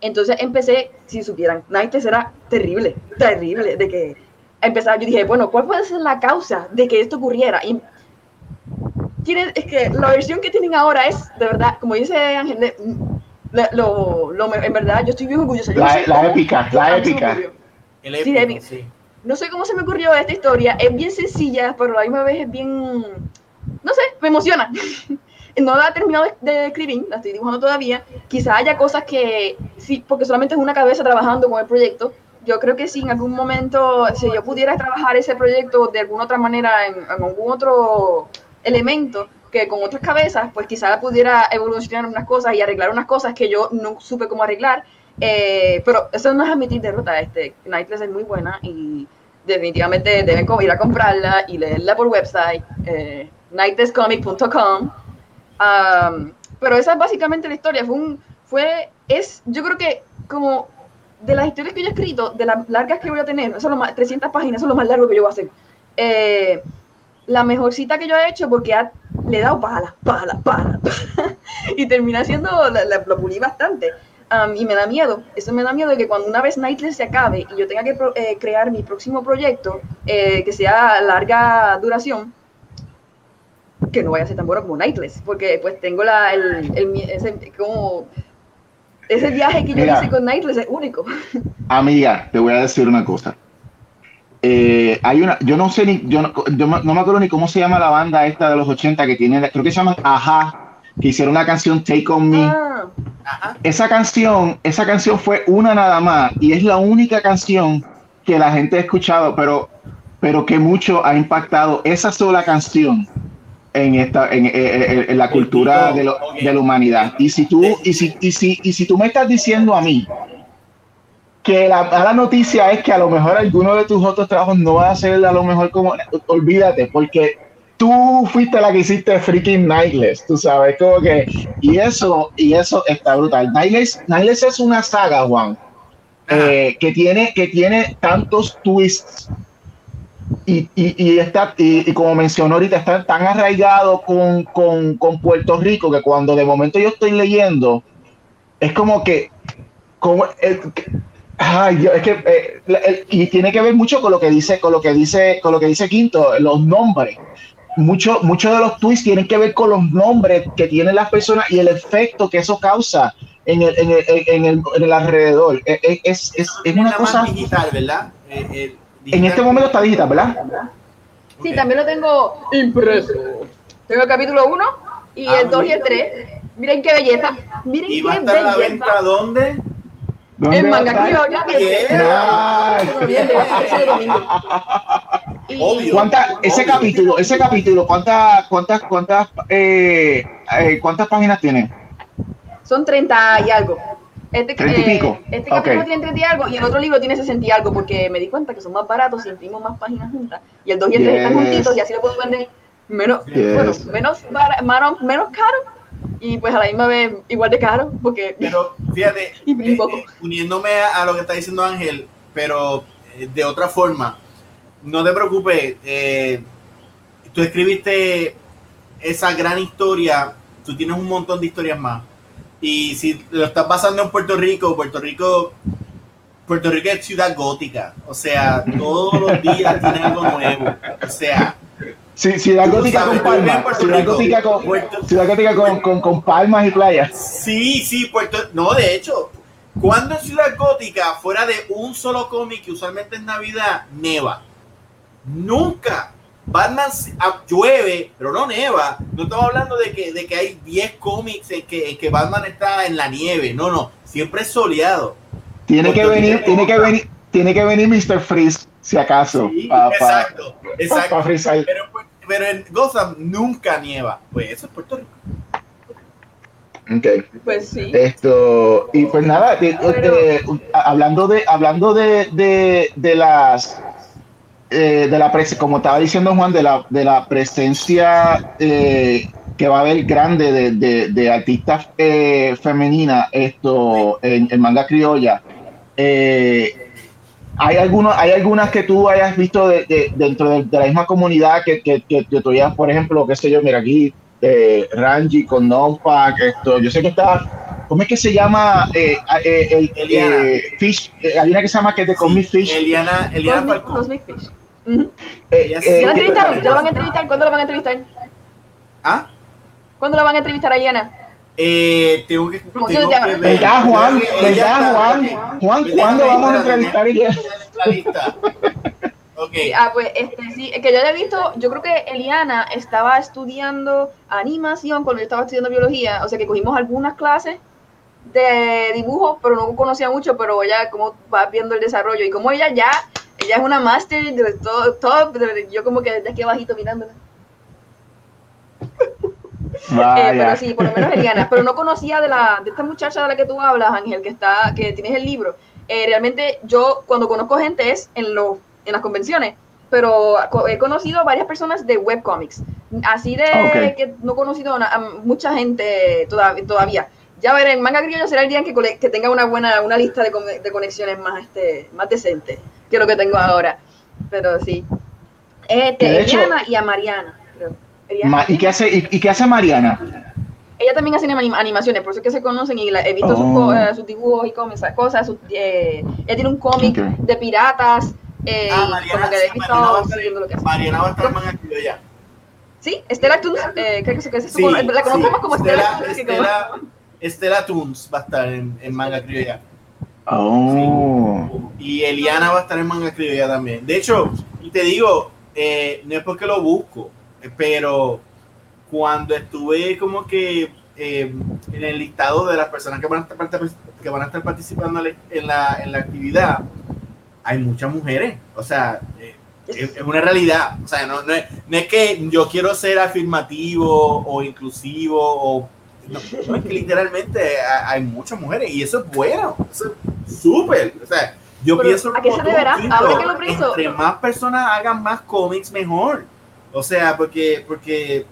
Entonces empecé, si supieran, Nights era terrible, terrible, de que empezaba, yo dije, bueno, ¿cuál puede ser la causa de que esto ocurriera? Y tienen, es que la versión que tienen ahora es, de verdad, como dice Ángel, la- lo, lo- en verdad, yo estoy bien orgullosa. Yo no La, sé la cómo épica, la épica. ocurrió. El Sí, épico, épico. sí. No sé cómo se me ocurrió esta historia, es bien sencilla, pero a la misma vez es bien, no sé, me emociona. <laughs> No la he terminado de, de escribir, la estoy dibujando todavía. Quizá haya cosas que, sí, porque solamente es una cabeza trabajando con el proyecto, yo creo que si en algún momento, si yo pudiera trabajar ese proyecto de alguna otra manera, en, en algún otro elemento, que con otras cabezas, pues quizá pudiera evolucionar unas cosas y arreglar unas cosas que yo no supe cómo arreglar. Eh, pero eso no es admitir derrota. Este, Nightless es muy buena y definitivamente deben ir a comprarla y leerla por website, eh, nightlesscomic.com. Um, pero esa es básicamente la historia. Fue un, fue, es, yo creo que como de las historias que yo he escrito, de las largas que voy a tener, eso es lo más, 300 páginas, es lo más largo que yo voy a hacer. Eh, la mejor cita que yo he hecho porque ha, le he dado pala, pala, pala, pala, <laughs> y termina siendo, la, la- lo pulí bastante. Um, y me da miedo, eso me da miedo de que cuando una vez Nightless se acabe y yo tenga que pro- eh, crear mi próximo proyecto, eh, que sea larga duración, que no vaya a ser tan bueno como Nightless, porque pues tengo la, el, el ese, como, ese viaje que yo Mira. hice con Nightless es único. <laughs> Amiga, te voy a decir una cosa. Eh, hay una, yo no sé ni, yo no, yo no me acuerdo ni cómo se llama la banda esta de los 80 que tiene, creo que se llama Aja, que hicieron una canción Take On Me. Ah, Ajá. Esa canción, esa canción fue una nada más y es la única canción que la gente ha escuchado, pero, pero que mucho ha impactado esa sola canción en esta, en, en- en- en la cultura de, lo- de la humanidad. Y si tú, y si, y si, y si tú me estás diciendo a mí que la mala noticia es que a lo mejor alguno de tus otros trabajos no va a ser a lo mejor como, olvídate, porque tú fuiste la que hiciste freaking Nightless, tú sabes, como que, y eso, y eso está brutal. Nightless, Nightless es una saga, Juan, eh, que tiene, que tiene tantos twists y, y, y, está, y, y como mencionó ahorita, está tan arraigado con, con, con Puerto Rico que cuando de momento yo estoy leyendo, es como que, como, eh, que- ay, es que, eh, el- y tiene que ver mucho con lo que dice, con lo que dice, con lo que dice Quinto, los nombres. Muchos mucho de los twists tienen que ver con los nombres que tienen las personas y el efecto que eso causa en el, en el, en el, en el alrededor. Es, es, es, es Tiene una cosa. digital, ¿verdad? Eh, eh, En este momento está digital, ¿verdad? Sí, también lo tengo impreso. Tengo el capítulo 1 y Ah, el 2 y el bonito. 3. Miren qué belleza. Miren ¿Y qué va a estar a la belleza. venta dónde? ¿Dónde En manga criolla. Y- Obvio. ¿Cuántas, ese Obvio. capítulo, ese capítulo, cuántas, cuántas, cuántas, eh, eh, cuántas páginas tiene? Son 30 y algo. Este, 30 y eh, pico. este capítulo Ok. tiene 30 y algo y el otro libro tiene 60 y algo porque me di cuenta que son más baratos si imprimo más páginas juntas. Y el 2 y el 3 están Yes. juntitos y así lo puedo vender menos, Yes. bueno, menos, bara- mano- menos caro y pues a la misma vez igual de caro porque Pero fíjate, <laughs> Y eh, poco. eh, uniéndome a, a lo que está diciendo Ángel, pero eh, de otra forma, no te preocupes, eh, tú escribiste esa gran historia, tú tienes un montón de historias más. Y si lo estás pasando en Puerto Rico, Puerto Rico, Puerto Rico es ciudad gótica, o sea, <laughs> todos los días tiene algo nuevo, o sea, Sí, Ciudad Gótica con palmas. Puerto Ciudad. Gótica con, Ciudad Gótica con, con, con palmas y playas. Sí, sí, Puerto. No, de hecho, cuando en Ciudad Gótica, fuera de un solo cómic que usualmente es Navidad, neva. Nunca. Batman si- llueve, pero no neva. No estamos hablando de que, de que hay 10 cómics en que, en que Batman está en la nieve. No, no. Siempre es soleado. Tiene que venir, tiene que venir, tiene que venir Mr. Freeze, si acaso. Sí, pa- pa- exacto, pa- exacto. pa frizar. Pero, pero en Gotham nunca nieva. Pues eso es Puerto Rico. Ok. pues sí. Esto, y pues nada, de- de- hablando de, hablando de, de, de las eh, de la pres- como estaba diciendo Juan, de la, de la presencia eh, que va a haber grande de, de, de artistas eh, femeninas esto en, en manga criolla. eh, hay algunos, hay algunas que tú hayas visto de, de- dentro de, de la misma comunidad que, que, que, que tú hayas, por ejemplo, qué sé yo, mira aquí, eh, Ranji con Nopak, esto, yo sé que está, ¿cómo es que se llama? Eh, eh, el, Eliana. eh, Fish, eh, hay una que se llama que es de Comic Sí, Fish. Eliana, Eliana Cosmic- Falcón. Cosmic Fish. Eh, eh, sí. ¿Ya la entrevistaron? ¿Ya la van a entrevistar? ¿Cuándo la van a entrevistar? ¿Ah? ¿Cuándo la van a entrevistar a Diana? Eh, tengo que. ¿Cómo tengo se llama? que ver. ¿Verdad, Juan? ¿Verdad, Juan? Juan, ¿cuándo vamos a entrevistar a ella? la lista. Ok. Sí, ah, pues este, sí, que yo haya visto, yo creo que Eliana estaba estudiando animación cuando yo estaba estudiando biología, o sea que cogimos algunas clases de dibujo, pero no conocía mucho, pero ya como va viendo el desarrollo y como ella ya, ella es una máster de todo, todo, yo como que desde aquí abajito mirándola. Eh, pero sí, por lo menos Eliana. Pero no conocía de la de esta muchacha de la que tú hablas, Ángel, que está que tienes el libro. Eh, realmente yo cuando conozco gente es en los en las convenciones, pero he conocido varias personas de webcomics. Así de que no he conocido a mucha gente todavía. todavía. Ya veré, en Manga Criollo será el día en que, que tenga una buena una lista de, de, conexiones más este más decente que lo que tengo ahora. Pero sí. Este, Eliana y a Mariana, creo. ¿Y, qué hace, y, qué hace Mariana? Ella también hace animaciones, por eso es que se conocen y he visto sus, oh. eh, sus, dibujos y cómics, cosas. eh, ella tiene un cómic de piratas. Eh, ah, Mariana, como que he visto Mariana, va a estar, lo que hace. Mariana va a estar en manga ya. Sí, Estela Toons, eh, creo que se, que sí, la conocemos sí. como Estela, Estela, Estela Toons va a estar en, en manga criolla. Oh. Y Eliana va a estar en manga criolla también. De hecho, y te digo, eh, no es porque lo busco, pero cuando estuve como que eh, en el listado de las personas que van a estar, que van a estar participando en la, en la actividad, hay muchas mujeres. O sea, eh, es, una realidad. O sea, no, no, es, no, es, que yo quiero ser afirmativo o inclusivo o... No, es que literalmente hay, muchas mujeres y eso es bueno. Eso es súper. O sea, yo pienso... ¿A qué se deberá? Ahora que lo Entre más personas hagan más cómics, mejor. O sea, porque, porque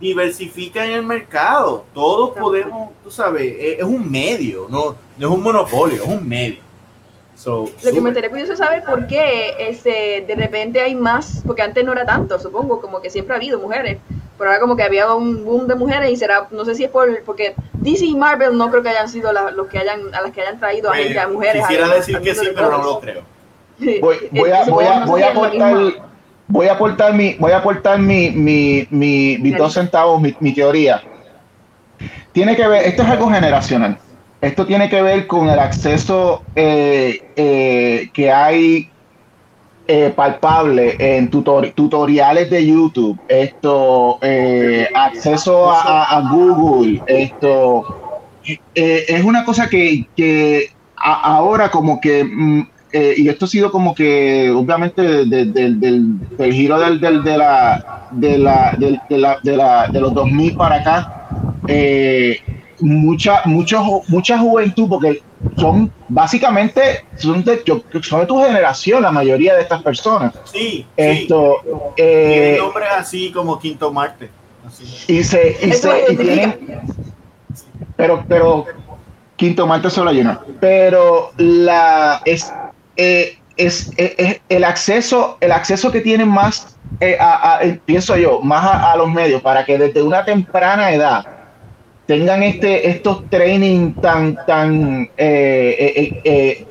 diversifica en el mercado. Todos podemos, tú sabes, es, un medio, no, no es un monopolio, es un medio. So, Lo que me interesa curioso saber por qué este, de repente hay más, porque antes no era tanto, supongo, como que siempre ha habido mujeres, pero ahora como que había un boom de mujeres y será, no sé si es por, porque DC y Marvel no creo que hayan sido los que hayan, a las que hayan traído a, gente, a mujeres. Quisiera decir que sí, pero no lo creo. Voy, voy a, voy a, voy a aportar voy a aportar mi, voy a aportar mi, mi, mi, mis dos centavos, mi, mi, teoría. Tiene que ver, esto es algo generacional. Esto tiene que ver con el acceso eh, eh, que hay eh, palpable en tutor, tutoriales de YouTube, esto, eh, acceso a, a, Google, esto, eh, es una cosa que, que a, ahora como que mm, eh, y esto ha sido como que, obviamente, del, del, del giro del, del, de, la, de, la, de, la, de, la, de los 2000 para acá, eh, mucha, mucho, mucha juventud, porque son básicamente son de, son de tu generación la mayoría de estas personas. Sí, esto sí. Eh, tienen nombres así como Quinto Marte. Así. Y se, y se y tienen, pero, pero Quinto Marte solo hay uno. Pero la es eh, es, eh, es, el acceso, el acceso que tienen más, eh, a, pienso yo, más a, a, los medios, para que desde una temprana edad tengan este, estos training tan, tan que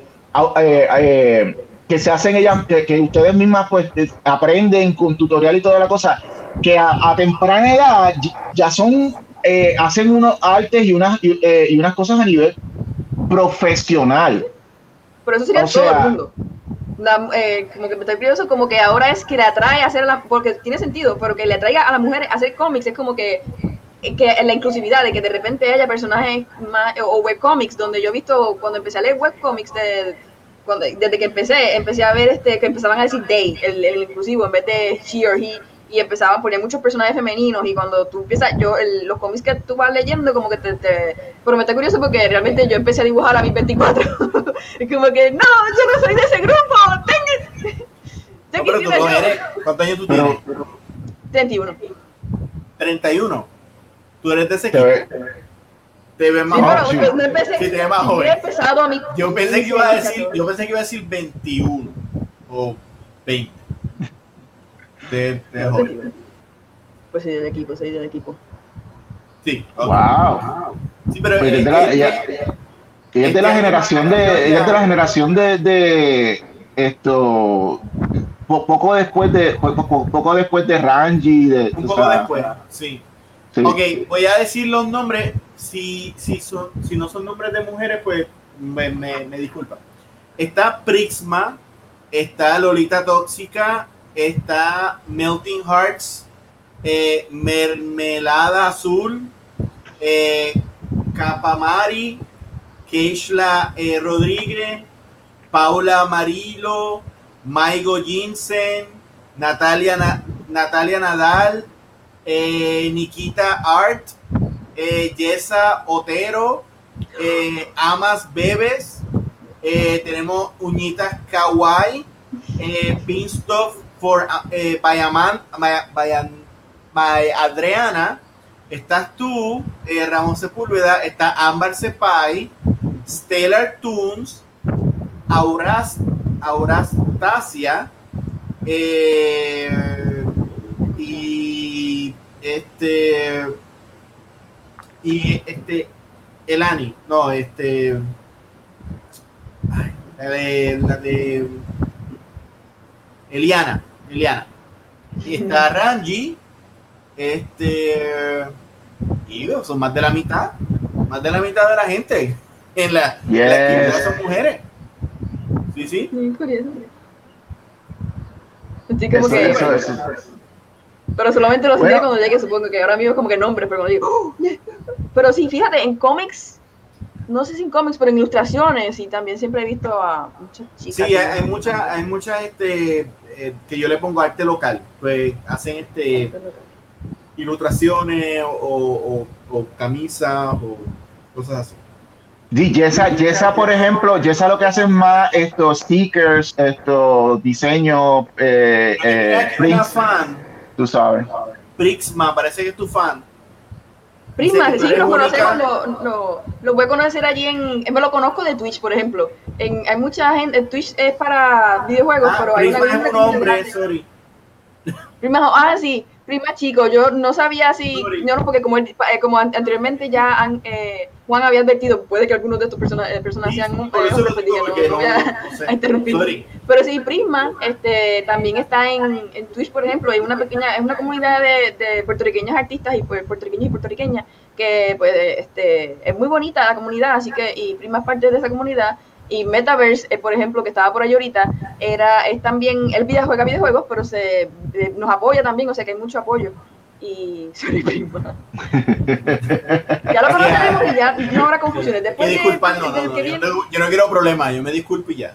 se hacen ellas, que, que, ustedes mismas pues aprenden con tutorial y toda la cosa, que a, temprana edad ya son, hacen unos artes y unas, y, y unas cosas a nivel profesional pero eso sería o todo el mundo. La, eh, como que me estoy curioso, como que ahora es que le atrae a hacer la, porque tiene sentido, pero que le atraiga a las mujeres a hacer cómics es como que, que la inclusividad de que de repente haya personajes más, o webcomics, donde yo he visto cuando empecé a leer webcomics de, cuando, desde que empecé, empecé a ver este que empezaban a decir they, el, el inclusivo, en vez de she or he, y empezaban a poner muchos personajes femeninos y cuando tú empiezas, yo, el, los cómics que tú vas leyendo como que te, te, pero me está curioso porque realmente yo empecé a dibujar a mis 24 y <laughs> como que, no, yo no soy de ese grupo, tengo... No, pero tú no eres, ¿cuántos años tú tienes? 31. 31. Tú eres de ese equipo. Te ves más sí, joven. No empecé, sí, te ves más joven. A mí, yo pensé que iba a decir, yo pensé que iba a decir 21 o 20 de, de Pues soy del equipo, soy del equipo. Sí. Okay. Wow. Sí, pero pues es de la, ella, ella es de la generación de, ella es de la generación de, de esto poco después de poco, poco después de Ranji de, un poco o sea, después sí. sí. ok voy a decir los nombres si si son si no son nombres de mujeres pues me, me, me disculpa está Prixma está Lolita Tóxica está Melting Hearts, eh, Mermelada Azul, eh, Capamari, Keishla eh, Rodríguez, Paula Amarillo, Maigo Jensen, Natalia, Na- Natalia Nadal, eh, Nikita Art, Yesa Otero, Amas Bebes, tenemos Uñitas Kawaii, eh, for eh, Bayaman, Bayan- Adriana, estás tú, eh, Ramón Sepúlveda, está Ámbar Cepay, Stellar Tunes, Auras, Aurastasia, eh, y este y este Elani, no, este la de, la de Eliana, Eliana. Y está Ranji, este y son más de la mitad, más de la mitad de la gente en la, en la actividad Yes. son mujeres. Sí, sí. Sí, curioso. Así como Eso, que, eso, eso. pero solamente lo Bueno. cuando llegue, supongo que ahora mismo es como que nombres, pero cuando digo, ¡Oh! pero sí, fíjate, en cómics, no sé si en cómics, pero en ilustraciones, y también siempre he visto a muchas chicas. Sí, hay, muchas, hay muchas este, eh, que yo le pongo arte local, pues hacen este ilustraciones o, o, o camisas o cosas así. Di, Yesa, Yesa, por ejemplo, Yesa lo que hace es más estos stickers, estos diseños, eh, eh, fan, tú sabes. Prixma, parece que es tu fan. Prisma, sí, única. conocemos, lo, lo, lo voy a conocer allí en, me lo conozco de Twitch, por ejemplo. En, hay mucha gente, Twitch es para videojuegos, Ah, pero hay una Prisma es un hombre, sorry. Prima, ah, sí, prima chico, yo no sabía si, no, porque como, eh, como an- anteriormente ya han, eh, Juan había advertido, puede que algunos de estos personas, eh, personas sean. <laughs> Sorry. Pero sí, Prisma, este, también está en, en Twitch, por ejemplo, hay una pequeña, es una comunidad de, de puertorriqueños artistas y pues, puertorriqueños y puertorriqueñas que pues este, es muy bonita la comunidad, así que, y Prisma es parte de esa comunidad. Y Metaverse, eh, por ejemplo, que estaba por ahí ahorita, era, es también, él vida- juega videojuegos, pero se, eh, nos apoya también, o sea que hay mucho apoyo. Y, <laughs> sorry, Prisma. ya lo conoceremos y ya no habrá confusiones. Después de- disculpar, no, no, no, viene- no, yo no quiero problemas, yo me disculpo y ya.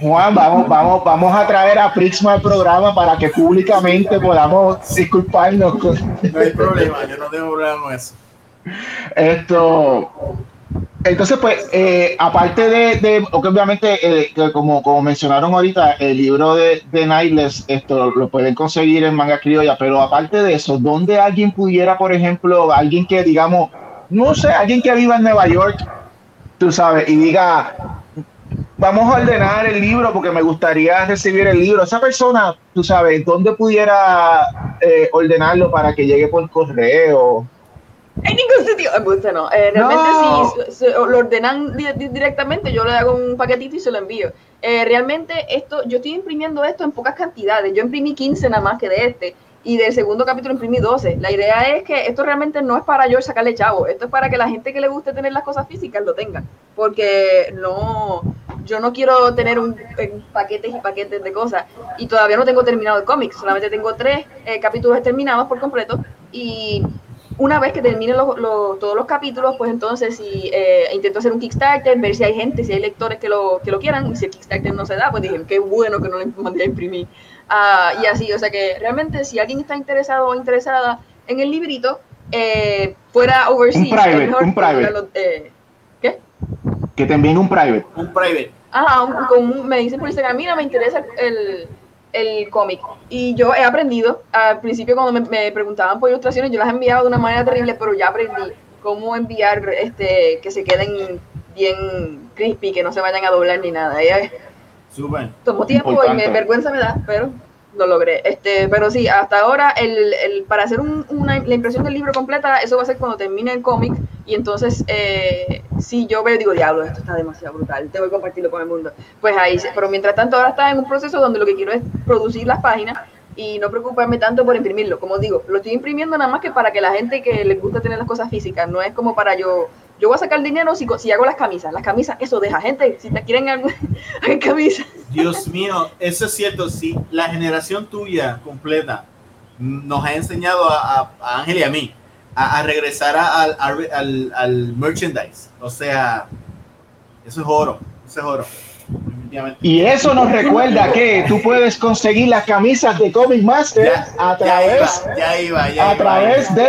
Juan, vamos, vamos, vamos a traer a Prixma al programa para que públicamente podamos disculparnos con No hay problema, yo no tengo problema con eso. esto. Entonces, pues, eh, aparte de, de obviamente, eh, que como, como mencionaron ahorita, el libro de, de Nightless, esto lo pueden conseguir en Manga Criolla, pero aparte de eso, ¿dónde alguien pudiera, por ejemplo, alguien que, digamos, no sé, alguien que viva en Nueva York, tú sabes, y diga, vamos a ordenar el libro porque me gustaría recibir el libro, esa persona, tú sabes, ¿dónde pudiera eh, ordenarlo para que llegue por correo? En ningún sitio. Me gusta, no. Eh, realmente, No. si se- lo ordenan di- di- directamente, yo le hago un paquetito y se lo envío. Eh, realmente, esto, yo estoy imprimiendo esto en pocas cantidades. Yo imprimí 15 nada más que de este. Y del segundo capítulo imprimí 12. La idea es que esto realmente no es para yo sacarle chavo. Esto es para que la gente que le guste tener las cosas físicas lo tenga. Porque no, yo no quiero tener un, un paquetes y paquetes de cosas. Y todavía no tengo terminado el cómic. Solamente tengo tres eh, capítulos terminados por completo. Y una vez que termine los- los- todos los capítulos, pues entonces si eh, intento hacer un Kickstarter, ver si hay gente, si hay lectores que lo, que lo quieran, y si el Kickstarter no se da, pues dije, qué bueno que no le mandé a imprimir. Ah, y así, o sea que realmente si alguien está interesado o interesada en el librito, eh, fuera overseas, Un private, mejor un private. comprarlo, eh, ¿Qué? Que te envíen un private. Un private. Ajá, un- con un- me dicen por Instagram, mira, me interesa el, el cómic. Y yo he aprendido, al principio cuando me, me preguntaban por ilustraciones, yo las enviaba de una manera terrible, pero ya aprendí cómo enviar este que se queden bien crispy, que no se vayan a doblar ni nada. Ya, Súper. tomó tiempo y me vergüenza me da, pero lo logré. Este, pero sí, hasta ahora el, el- para hacer un- una, la impresión del libro completa, eso va a ser cuando termine el cómic y entonces eh, si yo veo digo, diablo, esto está demasiado brutal, tengo que compartirlo con el mundo. Pues ahí, pero mientras tanto ahora está en un proceso donde lo que quiero es producir las páginas y no preocuparme tanto por imprimirlo. Como digo, lo estoy imprimiendo nada más que para que la gente que les gusta tener las cosas físicas, no es como para yo yo voy a sacar dinero si, si hago las camisas. Las camisas, eso deja. Gente, si te quieren <laughs> hagan camisas. Dios mío, eso es cierto. Sí, la generación tuya completa nos ha enseñado a, a- a Ángel y a mí a, a regresar al, al- al merchandise. O sea, eso es oro. Eso es oro. Y eso nos recuerda que tú puedes conseguir las camisas de Comic Master Ya, a ya través, iba, ya iba, ya a iba. través de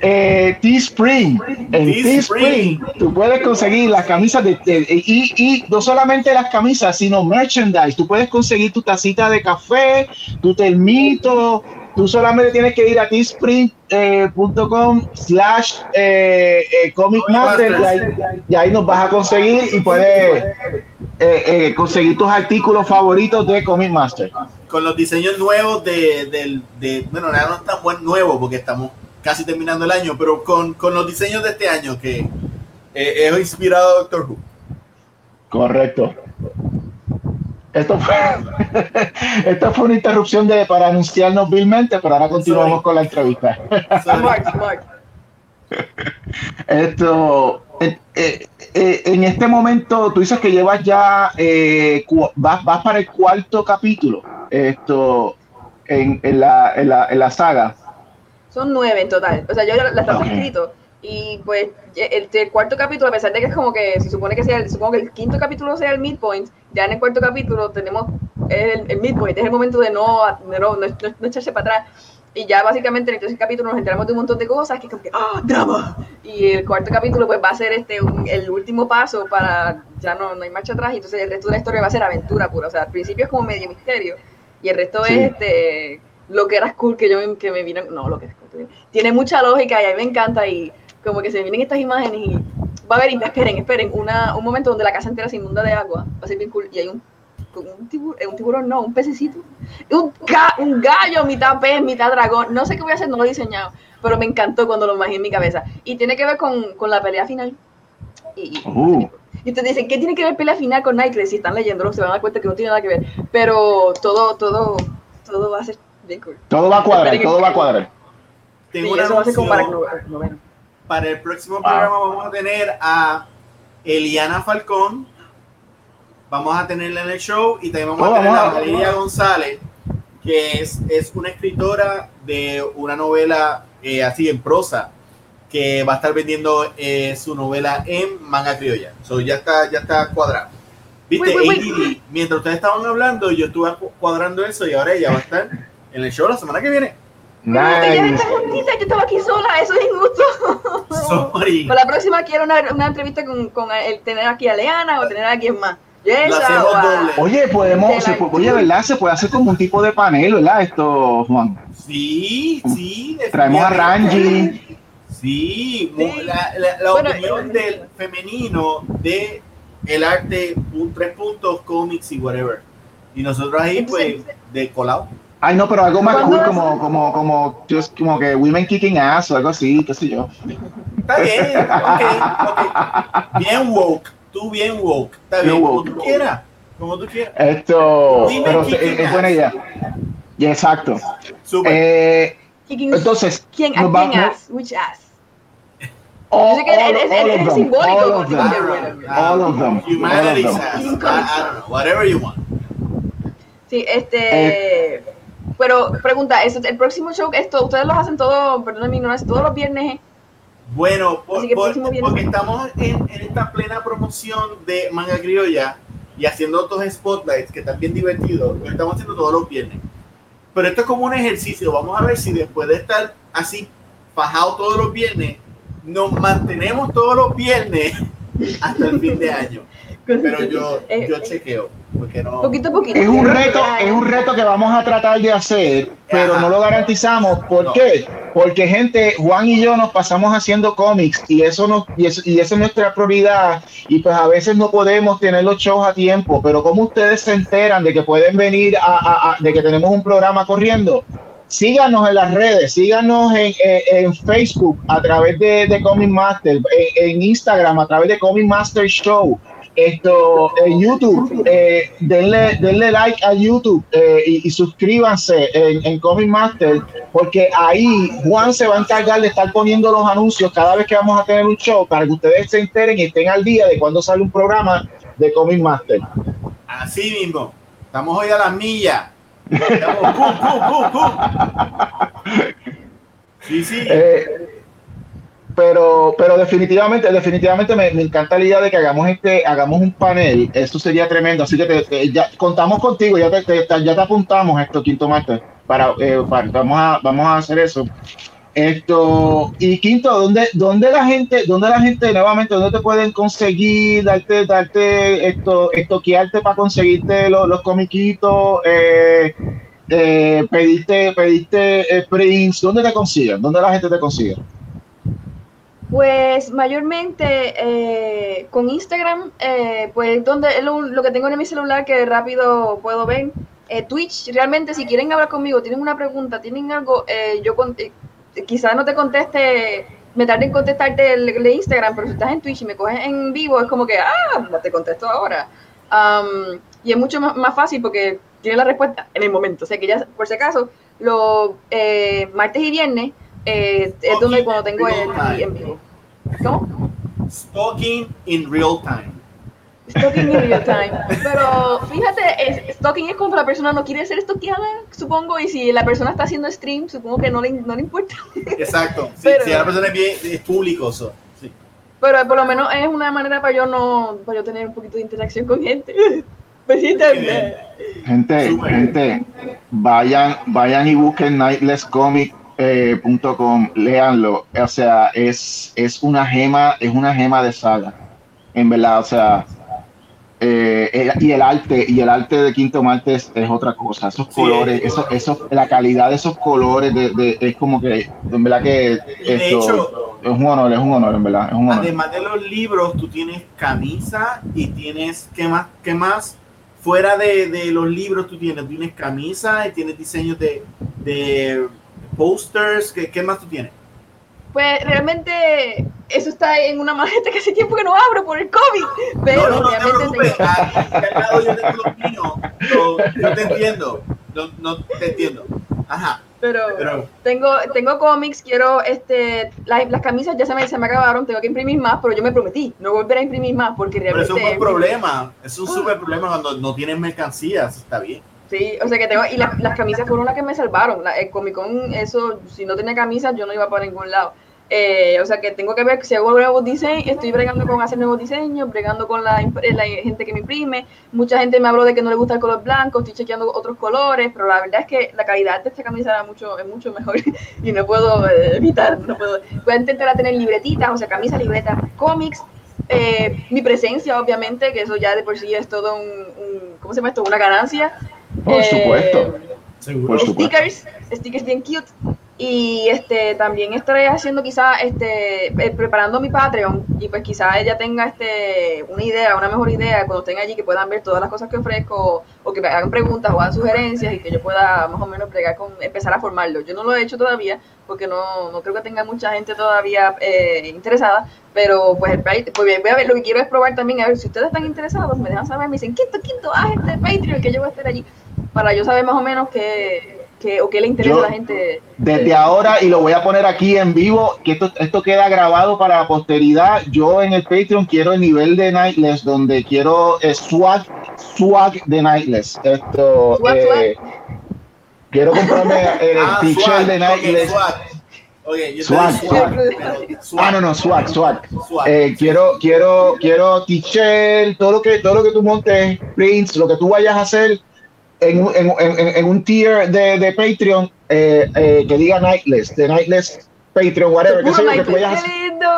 eh, Teespring. En Teespring. Tú puedes conseguir las camisas de, de- y, y no solamente las camisas, sino merchandise. Tú puedes conseguir tu tacita de café, tu termito. Tú solamente tienes que ir a teespring.com slash eh, eh, Comic Master y ahí, y ahí nos vas a conseguir y puedes eh, eh, conseguir tus artículos favoritos de Comic Master. con los diseños nuevos de, del de, bueno, ahora no están buen nuevos porque estamos casi terminando el año, pero con, con los diseños de este año que eh, es inspirado a Doctor Who. Correcto. Esto fue, <laughs> esto fue una interrupción de, para anunciarnos vilmente, pero ahora continuamos Sorry. con la entrevista. <laughs> Esto, eh, eh, eh, en este momento, tú dices que llevas ya, eh, vas, vas para el cuarto capítulo, esto, en, en la, en, la, en la saga. Son nueve en total. O sea, yo ya la estaba Ok. escrito. Y pues el, el cuarto capítulo, a pesar de que es como que se supone que sea, el- supongo que el quinto capítulo sea el midpoint, ya en el cuarto capítulo tenemos el, el midpoint, es el momento de no, de no, no, no- no echarse para atrás. Y ya básicamente en el tercer capítulo nos enteramos de un montón de cosas que es como que ¡ah, drama! Y el cuarto capítulo pues va a ser este un- el último paso para ya no, no hay marcha atrás y entonces el resto de la historia va a ser aventura pura. O sea, al principio es como medio misterio y el resto Sí. es este lo que era cool que yo que me vino no lo que era cool, tiene mucha lógica y a mí me encanta y como que se vienen estas imágenes y va a haber esperen esperen una, un momento donde la casa entera se inunda de agua va a ser bien cool y hay un un tiburón, un tiburón no, un pececito, un, ga- un gallo, mitad pez, mitad dragón, no sé qué voy a hacer, no lo he diseñado, pero me encantó cuando lo imaginé en mi cabeza. Y tiene que ver con, con la pelea final. Y, y- Uh. y ustedes dicen, ¿qué tiene que ver pelea final con Nightcrawler? Si están leyéndolo, se van a dar cuenta que no tiene nada que ver. Pero todo, todo, todo va a ser bien cool. Todo va a cuadrar, todo va a cuadrar. Tengo Sí, una eso va a ser como para. Para el próximo programa vamos a tener a Eliana Falcón. Vamos a tenerla en el show y también vamos Oh, a tener a Valeria González, que es, es una escritora de una novela eh, así en prosa, que va a estar vendiendo eh, su novela en manga criolla. So, ya está, ya está cuadrado. Viste, Wait, wait, wait. ADD, mientras ustedes estaban hablando, yo estuve cu- cuadrando eso y ahora ella va a estar en el show la semana que viene. Ella Nice. está juntita, yo estaba aquí sola, eso es injusto. <laughs> Sorry. Para la próxima quiero una, una entrevista con, con el tener aquí a Leana o tener a alguien más. Doble. Oye, podemos, se oye, ¿verdad? Se puede hacer como un tipo de panel, ¿verdad? Esto, Juan. Sí, sí. Traemos a. Ranji. Sí, Sí. la, la- la Bueno, opinión eh, del femenino de el arte, un tres puntos, cómics y whatever. Y nosotros ahí, pues, de colado. Ay, no, pero algo más ¿Cuándo cool, como, como, como, just como que women kicking ass o algo así, qué sé yo. Está bien, ok, ok. Bien woke, tú bien woke. Está Bien bien, como woke. tú quieras, como tú quieras. Esto, pero es, es buena idea. Y exacto. Súper. Eh, entonces, ¿Quién, ¿A nos quién vamos- ass? Which ass? all, que all- of them, simbólico, all of them. of them, Humanity's ass. I, whatever you want. Sí, este. pero pregunta, ¿eso- el próximo show, esto, ustedes lo hacen todo, perdón mi ignorancia, todos los viernes. Bueno, por- por- porque estamos en, en esta plena promoción de Manga Criolla y haciendo otros spotlights que están bien divertidos. Lo estamos haciendo todos los viernes. Pero esto es como un ejercicio. Vamos a ver si después de estar así fajado todos los viernes, nos mantenemos todos los viernes <laughs> hasta el fin de año. <laughs> Pero yo, Eh, yo chequeo. Porque no. Poquito a poquito. Es un reto, es un reto que vamos a tratar de hacer, pero no lo garantizamos. ¿Por No. qué? Porque gente, Juan y yo nos pasamos haciendo cómics y eso nos, y eso, y esa es nuestra prioridad. Y pues a veces no podemos tener los shows a tiempo, pero como ustedes se enteran de que pueden venir a, a- a- de que tenemos un programa corriendo, síganos en las redes, síganos en, en- en Facebook a través de, de Comic Master, en, en Instagram a través de Comic Master Show, esto en YouTube, eh, denle, denle like a YouTube eh, y, y suscríbanse en, en Comic Master, porque ahí Juan se va a encargar de estar poniendo los anuncios cada vez que vamos a tener un show para que ustedes se enteren y estén al día de cuando sale un programa de Comic Master. Así mismo. Estamos hoy a las millas. Estamos pum, pum, pum, pum. Sí, sí. Pero, pero definitivamente, definitivamente me, me, encanta la idea de que hagamos este, hagamos un panel. Eso sería tremendo. Así que te, ya contamos contigo, ya te, ya te apuntamos esto, Quinto Martes, para, eh, vamos a, vamos a hacer eso. Esto, y quinto, ¿dónde, dónde la gente, dónde la gente, nuevamente, dónde te pueden conseguir, darte, darte esto, estoquearte para conseguirte los, los comiquitos, eh, eh, pediste, pediste eh, prints, ¿dónde te consiguen? ¿Dónde la gente te consigue? Pues mayormente eh, con Instagram, eh, pues donde es lo, lo, que tengo en mi celular que rápido puedo ver. Eh, Twitch, realmente si quieren hablar conmigo, tienen una pregunta, tienen algo, eh, yo quizás no te conteste, me tarde en contestarte el, el, Instagram, pero si estás en Twitch y me coges en vivo, es como que, ah, te contesto ahora. Um, y es mucho más, más, fácil porque tiene la respuesta en el momento. O sea que ya, por si acaso, los eh, martes y viernes eh, es donde cuando tengo el en vivo. ¿Cómo? Stalking in real time. Stalking in real time. <laughs> Pero fíjate, es, stalking es cuando la persona no quiere ser stalkeada, supongo, y si la persona está haciendo stream, supongo que no le, no le importa. Exacto. <laughs> Sí, Pero, si la persona es, bien, es público, so, sí. Pero por lo menos es una manera para yo no, para yo tener un poquito de interacción con gente. <laughs> Besito. Gente, gente, vayan, vayan y busquen Nightless Comic eh, .com, léanlo, o sea, es, es una gema, es una gema de saga, en verdad, o sea, eh, y el arte, y el arte de Quinto Martes es otra cosa, esos sí, colores, eso, eso, la calidad de esos colores, de, de, es como que, en verdad que esto, hecho, es un honor, es un honor, en verdad, es un honor. Además de los libros, tú tienes camisa y tienes, ¿qué más? ¿Qué más? Fuera de, de los libros, tú tienes, tienes camisa y tienes diseños de, de posters, ¿qué, ¿qué, más tú tienes? Pues realmente eso está en una maleta que hace tiempo que no abro por el COVID. Pero no, no, no tengo... ah, yo tengo los míos. No, yo te entiendo. No, no te entiendo. Ajá. Pero, pero, tengo, tengo cómics, quiero, este, la, las camisas ya se me, se me acabaron, tengo que imprimir más, pero yo me prometí, no volver a imprimir más porque realmente... Pero es un problema, es un súper problema cuando no tienes mercancías, está bien. Sí, o sea que tengo, y la, las camisas fueron las que me salvaron. La, el Comic Con, eso, si no tenía camisas, yo no iba para ningún lado. Eh, o sea que tengo que ver si hago nuevos diseños, estoy bregando con hacer nuevos diseños, bregando con la, la, gente que me imprime. Mucha gente me habló de que no le gusta el color blanco, estoy chequeando otros colores, pero la verdad es que la calidad de esta camisa era mucho, es mucho mejor <laughs> y no puedo eh, evitar, no puedo. Voy a intentar tener libretitas, o sea, camisa, libreta, cómics. Eh, mi presencia, obviamente, que eso ya de por sí es todo un, un ¿cómo se llama esto? Una ganancia. Por supuesto. Eh, Por supuesto. Stickers, stickers bien cute. Y este también estaré haciendo quizá este eh, preparando mi Patreon y pues quizá ella tenga este una idea, una mejor idea cuando estén allí que puedan ver todas las cosas que ofrezco o que me hagan preguntas o hagan sugerencias y que yo pueda más o menos pregar con empezar a formarlo. Yo no lo he hecho todavía porque no, no creo que tenga mucha gente todavía eh, interesada, pero pues, pues voy a ver, lo que quiero es probar también a ver si ustedes están interesados, me dejan saber, me dicen, quinto, quinto, haz este Patreon que yo voy a estar allí para yo saber más o menos qué que, o qué le interesa yo, a la gente. Desde ahora, y lo voy a poner aquí en vivo, que esto, esto queda grabado para la posteridad. Yo en el Patreon quiero el nivel de Nightless, donde quiero eh, swag, swag de Nightless. Esto, swag, eh, swag. Quiero comprarme <laughs> el ah, t-shirt de Nightless. Okay, okay, swag, swag. swag. Ah, no, no, swag, swag. swag. Eh, quiero, quiero, quiero t-shirt, todo lo que, todo lo que tú montes, prints, lo que tú vayas a hacer en, en, en, en un tier de, de Patreon eh, eh, que diga Nightless, de Nightless Patreon, whatever. Que sea, que tú vayas ¡Qué lindo!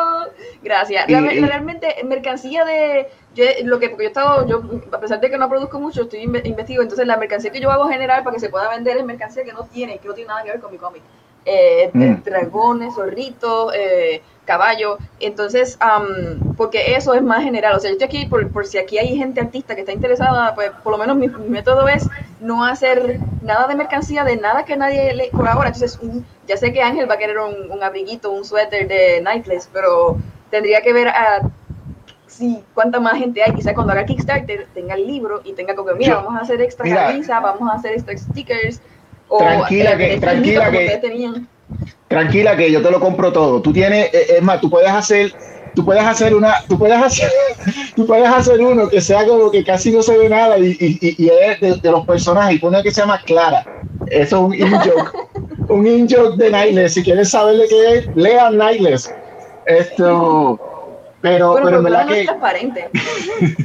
Gracias. Y, realmente, mercancía de. Yo, lo que, porque yo he estado, yo, a pesar de que no produzco mucho, estoy investigo. Entonces, la mercancía que yo hago general para que se pueda vender es mercancía que no tiene, que no tiene nada que ver con mi cómic. Eh, mm. Dragones, zorritos, eh, caballo. Entonces, um, porque eso es más general. O sea, yo estoy aquí por, por, si aquí hay gente artista que está interesada, pues por lo menos mi, mi método es no hacer nada de mercancía de nada que nadie le por ahora. Entonces, un, ya sé que Ángel va a querer un, un abriguito, un suéter de Nightless, pero tendría que ver a sí, cuánta más gente hay. Quizá cuando haga Kickstarter tenga el libro y tenga como, mira, vamos a hacer extra mira, camisa, vamos a hacer extra stickers. O, tranquila que, tranquila que, tranquila que yo te lo compro todo. Tú tienes, es más, tú puedes hacer, tú puedes hacer una, tú puedes hacer, <laughs> tú puedes hacer uno que sea como que casi no se ve nada y, y, y es de, de, los personajes y pone que se llama Clara. Eso es un in joke, <laughs> un in joke de Nightless. Si quieres saber de qué es, lean Nightless. Esto, pero, Bueno, pero en verdad no es que transparente.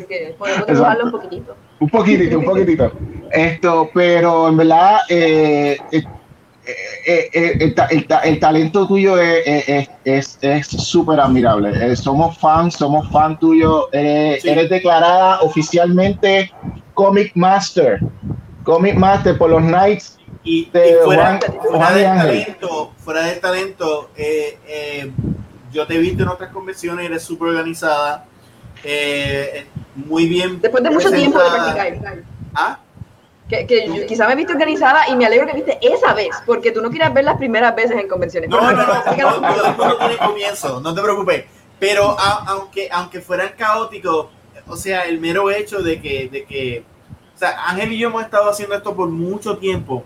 Que <laughs> podemos dibujarlo un poquitito. un poquitito, un poquitito. Esto, pero en verdad eh, eh, eh, eh, el, ta- el ta- el talento tuyo es es- es- es súper admirable. Eh, somos fans, somos fan tuyo. Eres, Sí. eres declarada oficialmente Comic Master. Comic Master por los Knights Y, y de fuera, Juan, fuera Juan y del talento, fuera del talento, eh, eh, yo te he visto en otras convenciones, eres súper organizada, eh, muy bien. Después de mucho tiempo de practicar. Ah, Que, que yo quizá me viste organizada y me alegro que viste esa vez, porque tú no quieres ver las primeras veces en convenciones. No, no, no, <laughs> no, todo el mundo tiene comienzo, no te preocupes. Pero a- aunque, aunque fueran caóticos, o sea, el mero hecho de que, de que, o sea, Ángel y yo hemos estado haciendo esto por mucho tiempo,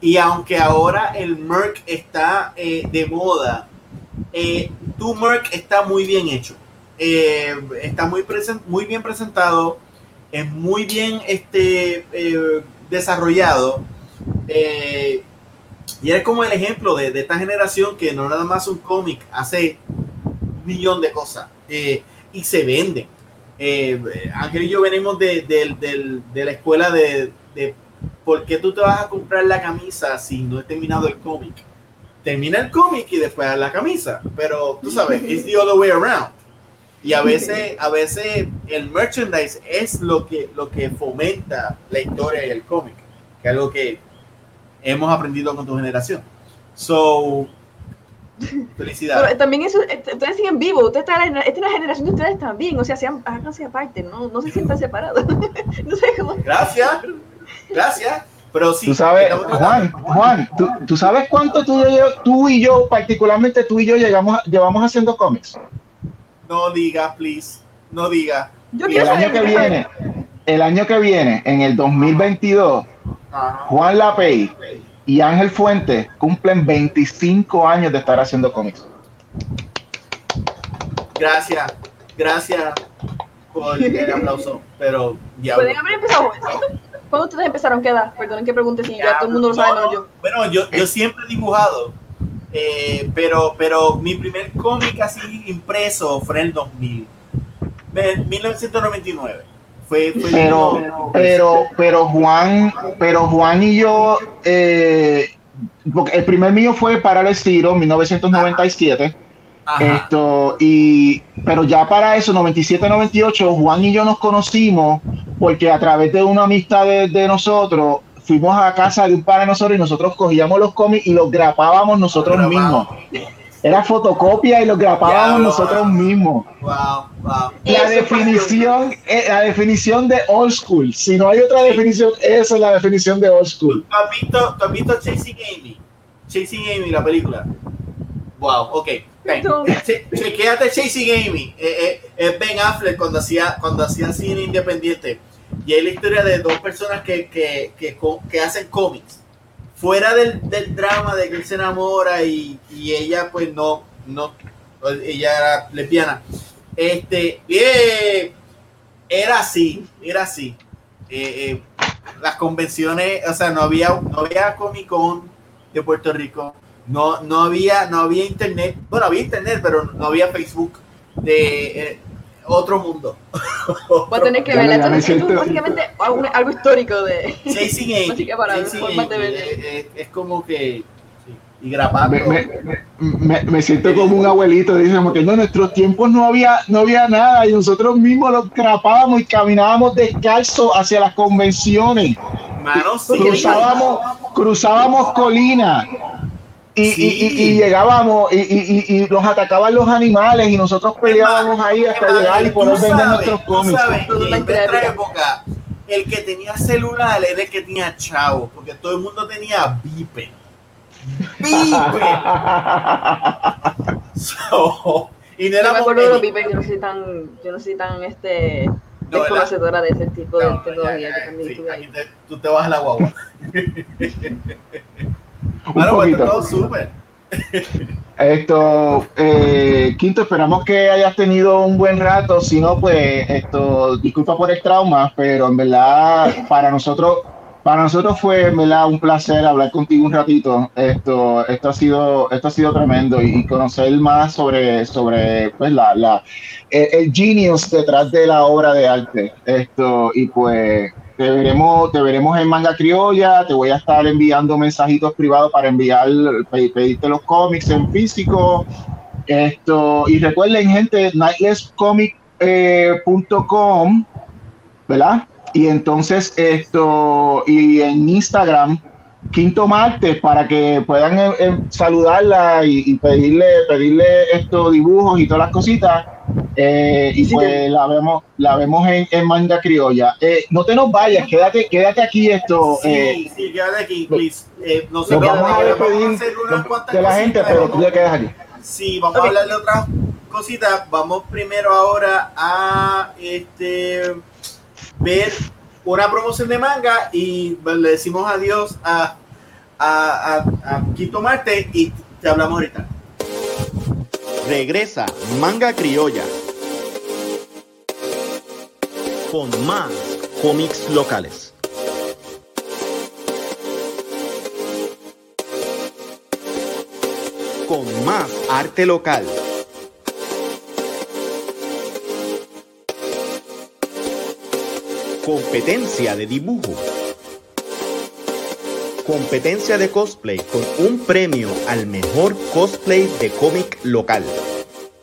y aunque ahora el Merc está eh, de moda, eh, tu Merc está muy bien hecho, Eh, está muy, presen- muy bien presentado, es muy bien este, eh, desarrollado. eh, y eres como el ejemplo de, de esta generación que no nada más un cómic, hace un millón de cosas eh, y se venden. Ángel y yo venimos de, de la escuela de, de por qué tú te vas a comprar la camisa si no he terminado el cómic. Termina el cómic y después la camisa, pero tú sabes, it's the other way around. Y a veces, a veces el merchandise es lo que, lo que fomenta la historia y el cómic, que es algo que hemos aprendido con tu generación. So, felicidades. Pero también eso, eh, ustedes siguen vivos, ustedes están en la, esta es la generación de ustedes también, o sea, sean, háganse aparte, no, no se sientan separados. <laughs> no sé cómo. Gracias, gracias. Pero sí, Tú sabes, Juan, Juan, ¿tú, tú sabes cuánto tú, y yo- tú y yo, particularmente tú y yo, llegamos, llevamos haciendo cómics. No digas, please, no digas. El año que viene, el año que viene, en el 2022, Ajá. Juan Lapey y Ángel Fuentes cumplen 25 años de estar haciendo cómics. Gracias, gracias por el <laughs> aplauso. Pero ya. Pueden haber empezado. ¿Cuándo ustedes empezaron? ¿Qué edad? Perdonen que pregunte si ya todo el mundo lo sabe, No, yo. Bueno, yo, yo siempre he dibujado, eh, pero, pero mi primer cómic así impreso fue en el 2000, en 1999. Fue, fue Pero, pero, pero Juan, pero Juan y yo, eh, porque el primer mío fue para el estilo, 1997. Ajá. Esto, y, pero ya para eso, 97-98, Juan y yo nos conocimos porque a través de una amistad de, de nosotros, fuimos a casa de un par de nosotros y nosotros cogíamos los cómics y los grapábamos nosotros mismos. Era fotocopia y los grapábamos nosotros mismos. Wow, wow. La definición, eh, la definición de old school. Si no hay otra definición, esa es la definición de old school. ¿Tú has visto, tú has visto Chasing Amy? Chasing Amy, la película. Wow, ok. okay. No. Che- chequéate Chasing Amy. Eh, eh, es Ben Affleck cuando hacía, cuando hacía cine independiente. Y es la historia de dos personas que, que, que, que hacen cómics. Fuera del, del drama de que él se enamora y, y ella pues no, no, ella era lesbiana. Este, eh, era así, era así. Eh, eh, las convenciones, o sea, no había, no había Comic Con de Puerto Rico, no, no había, no había internet, bueno, había internet, pero no había Facebook de eh, otro mundo. Voy a tener que verla. Esto, es básicamente algo, algo histórico de. Chasing Amy, Así que para Chasing formas de ver. eh, es como que y grabando. Me, me- me- me siento como un abuelito, dice como que no, en nuestros tiempos no había, no había nada y nosotros mismos los grapábamos y caminábamos descalzos hacia las convenciones. Mano, sí, cruzábamos, cruzábamos colinas y, y- y- y llegábamos y, y- y- y nos atacaban los animales y nosotros peleábamos ahí hasta llegar y poder vender sabes, nuestros tú cómics. sabes en nuestra época. el que tenía celular era el que tenía chavo, porque todo el mundo tenía Vipe. Vipe. <laughs> So, y no Yo me acuerdo de los pipes, yo no soy tan, yo no soy tan este No, desconocedora de ese tipo de No, tecnología sí, tú te vas a la guagua. <laughs> Un Bueno, pues poquito. todo súper. Esto, eh, Quinto, esperamos que hayas tenido un buen rato. Si no, pues, esto, disculpa por el trauma, pero en verdad, para nosotros, para nosotros fue un placer hablar contigo un ratito. Esto, esto ha sido, esto ha sido tremendo y, conocer más sobre, sobre pues, la, la el, genius detrás de la obra de arte. Esto, y pues te veremos, te veremos en Manga Criolla, te voy a estar enviando mensajitos privados para enviar, pedirte los cómics en físico. Esto, y recuerden, gente, nightlesscomic.com, ¿verdad? Y entonces esto, y en Instagram, Quinto Martes, para que puedan eh, eh, saludarla y, pedirle, pedirle estos dibujos y todas las cositas. Eh, y pues la vemos, la vemos en, manga criolla. no te nos vayas, quédate, quédate aquí esto. Sí, sí, quédate aquí, please. no se vamos a despedir de la gente, pero tú ya quedas aquí. Sí, vamos a hablar de otras cositas. Vamos primero ahora a este ver una promoción de manga y le decimos adiós a, a, a, Quinto Marte y te hablamos ahorita. Regresa Manga Criolla con más cómics locales. Con más arte local Competencia de dibujo. Competencia de cosplay con un premio al mejor cosplay de cómic local.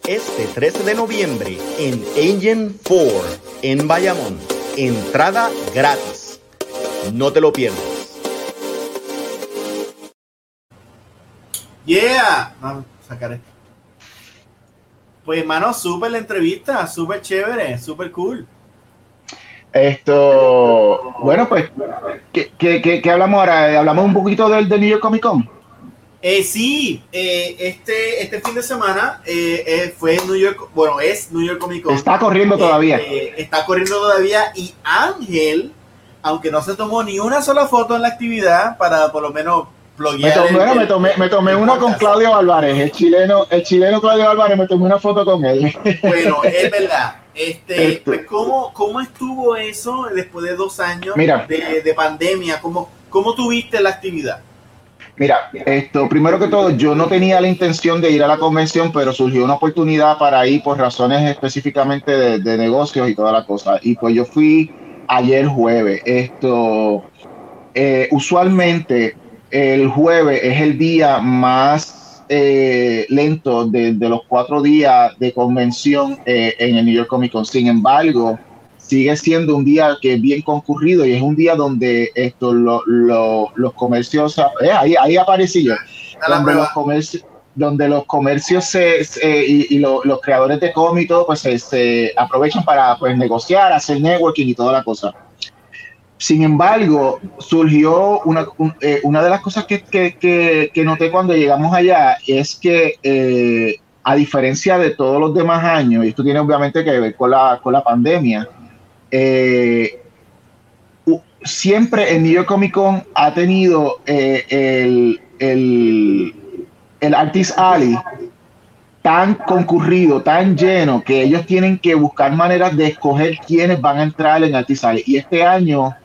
Este 13 de noviembre en Agent 4 en Bayamón. Entrada gratis. No te lo pierdas. Yeah, vamos a sacar esto. Pues hermano, súper la entrevista, súper chévere, súper cool. Esto, bueno, pues, ¿qué, qué, qué, hablamos ahora? ¿Hablamos un poquito del, New York Comic Con? Eh, sí, eh, este, este fin de semana eh, eh, fue New York, bueno, es New York Comic Con. Está corriendo todavía. está corriendo todavía y Ángel, aunque no se tomó ni una sola foto en la actividad para por lo menos me tomé, me tomé, me tomé una con Claudio Álvarez, el chileno, el chileno Claudio Álvarez, me tomé una foto con él. Bueno, es verdad. Este, pues, ¿cómo, ¿Cómo estuvo eso después de dos años de, de, pandemia? ¿Cómo, ¿Cómo tuviste la actividad? Mira, esto, primero que todo, yo no tenía la intención de ir a la convención, pero surgió una oportunidad para ir por razones específicamente de, de negocios y toda la cosa. Y pues yo fui ayer jueves. Esto, eh, usualmente el jueves es el día más eh, lento de, los cuatro días de convención eh, en el New York Comic Con. Sin embargo, sigue siendo un día que es bien concurrido y es un día donde esto, los comercios, eh, ahí, ahí aparecí yo, donde los comercios, donde los comercios y, los creadores de cómics pues se, aprovechan para pues, negociar, hacer networking y toda la cosa. Sin embargo, surgió una, eh, una de las cosas que, que, que, noté cuando llegamos allá es que, eh, a diferencia de todos los demás años, y esto tiene obviamente que ver con la, con la pandemia, eh, siempre el New York Comic Con ha tenido el, el, el Artist Alley tan concurrido, tan lleno, que ellos tienen que buscar maneras de escoger quiénes van a entrar en Artist Alley. Y este año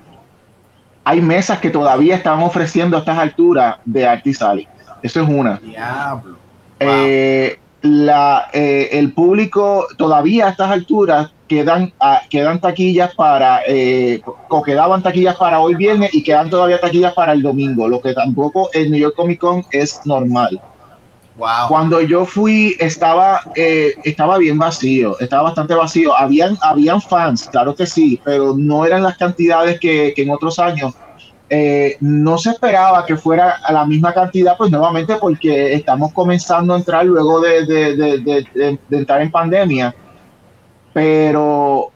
hay mesas que todavía están ofreciendo a estas alturas de Artisali. Eso es una. Diablo. Eh, la, eh, el público todavía a estas alturas quedan, ah, quedan taquillas para, eh, o quedaban taquillas para hoy viernes y quedan todavía taquillas para el domingo, lo que tampoco en New York Comic Con es normal. Cuando yo fui, estaba, estaba bien vacío, estaba bastante vacío. Habían, habían fans, claro que sí, pero no eran las cantidades que, que en otros años. Eh, no se esperaba que fuera a la misma cantidad, pues nuevamente porque estamos comenzando a entrar luego de, de, entrar en pandemia, pero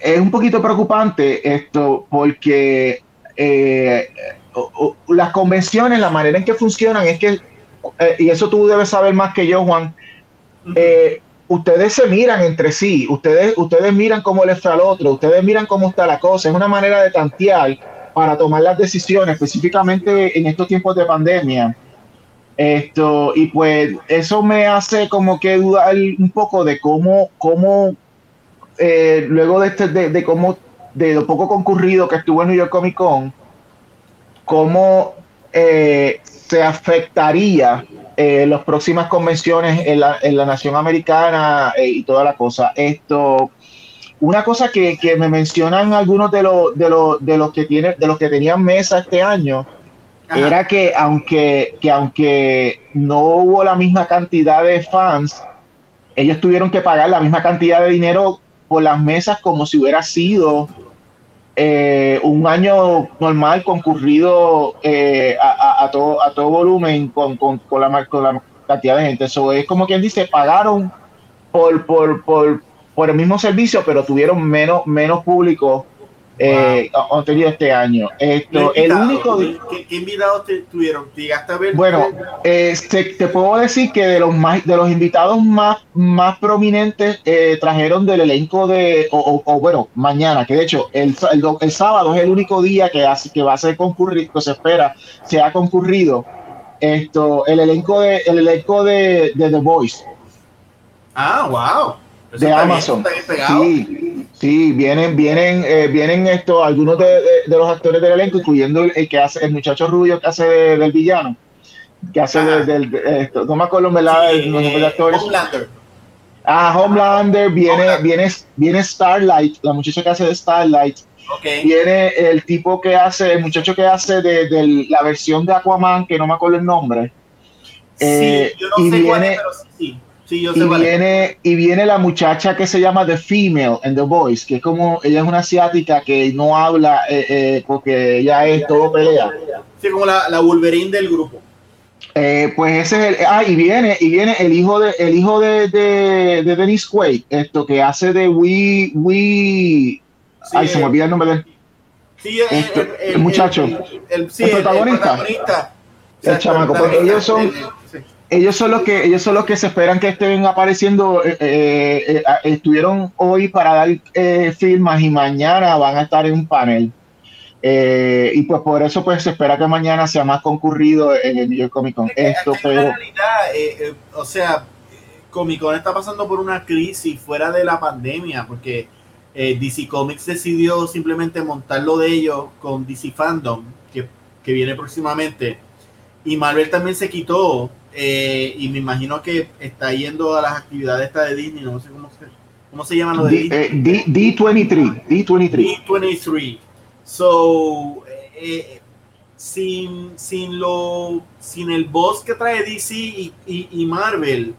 es un poquito preocupante esto porque eh, las convenciones, la manera en que funcionan es que, eh, y eso tú debes saber más que yo, Juan, ustedes se miran entre sí, ustedes, ustedes miran cómo le está al otro, ustedes miran cómo está la cosa, es una manera de tantear para tomar las decisiones, específicamente en estos tiempos de pandemia. Esto, y pues eso me hace como que dudar un poco de cómo, cómo eh, luego de, este, de, cómo, de lo poco concurrido que estuvo en New York Comic Con, cómo eh, se afectaría eh, las próximas convenciones en la, en la nación americana eh, y toda la cosa. Esto, una cosa que, que me mencionan algunos de los, de los, de los que tienen, de los que tenían mesa este año, Ajá. era que aunque, que aunque no hubo la misma cantidad de fans, ellos tuvieron que pagar la misma cantidad de dinero por las mesas como si hubiera sido eh, un año normal concurrido eh, a, a- todo, a todo volumen con, con, la, con la cantidad de gente. Eso es como quien dice, pagaron por, por, por, por el mismo servicio, pero tuvieron menos, menos público eh, tenido este año. Esto, el único... ¿Qué, qué invitados te tuvieron? ¿Te llegaste a ver? Bueno, eh, te, te puedo decir que de los más, de los invitados más, más prominentes eh, trajeron del elenco de, o, o- o, bueno, mañana, que de hecho el, el, el sábado es el único día que, hace, que va a ser concurrido, que se espera, se ha concurrido. Esto, el elenco de, el elenco de, de The Voice, Ah, wow. Eso de Amazon. bien. Sí, sí, vienen, vienen, eh, vienen esto, algunos de, de- de los actores del elenco, incluyendo el, que hace, el muchacho rubio que hace de- del villano, que hace del, de- esto, no me acuerdo en verdad Sí, de eh, actores. Homelander. Ah, Homelander, viene, Homelander. viene, viene Starlight, la muchacha que hace de Starlight, Ok. viene el tipo que hace, el muchacho que hace de, la versión de Aquaman, que no me acuerdo el nombre. Eh, sí, yo no y sé cuál viene- es, pero sí, sí. Sí, yo sé Y viene, y viene la muchacha que se llama The Female en The Voice, que es como, ella es una asiática que no habla eh, eh, porque ella es todo pelea. Sí, como la, la Wolverine del grupo. Eh, pues ese es el, ah, y viene, y viene el hijo de, el hijo de, de, de Dennis Quaid, esto que hace de We, We, Sí, ay, se me olvida el nombre de. Sí, el, Esto, el- el muchacho. El, el- El el- el protagonista. protagonista. El chamaco, protagonista. ellos son- El- el-. Ellos son los que ellos son los que se esperan que estén apareciendo eh, eh, eh, estuvieron hoy para dar firmas y mañana van a estar en un panel. Y pues por eso pues se espera que mañana sea más concurrido en el New York Comic Con. Esto pero En realidad, o sea, Comic Con está pasando por una crisis fuera de la pandemia, porque DC Comics decidió simplemente montar lo de ellos con DC Fandom, que, que viene próximamente, y Marvel también se quitó, eh, y me imagino que está yendo a las actividades esta de Disney, no sé cómo se, cómo se llama lo de D, Disney. eh, D- D23 D23 D23. So, eh, eh, sin, sin, lo, sin el boss que trae DC y, y- y Marvel,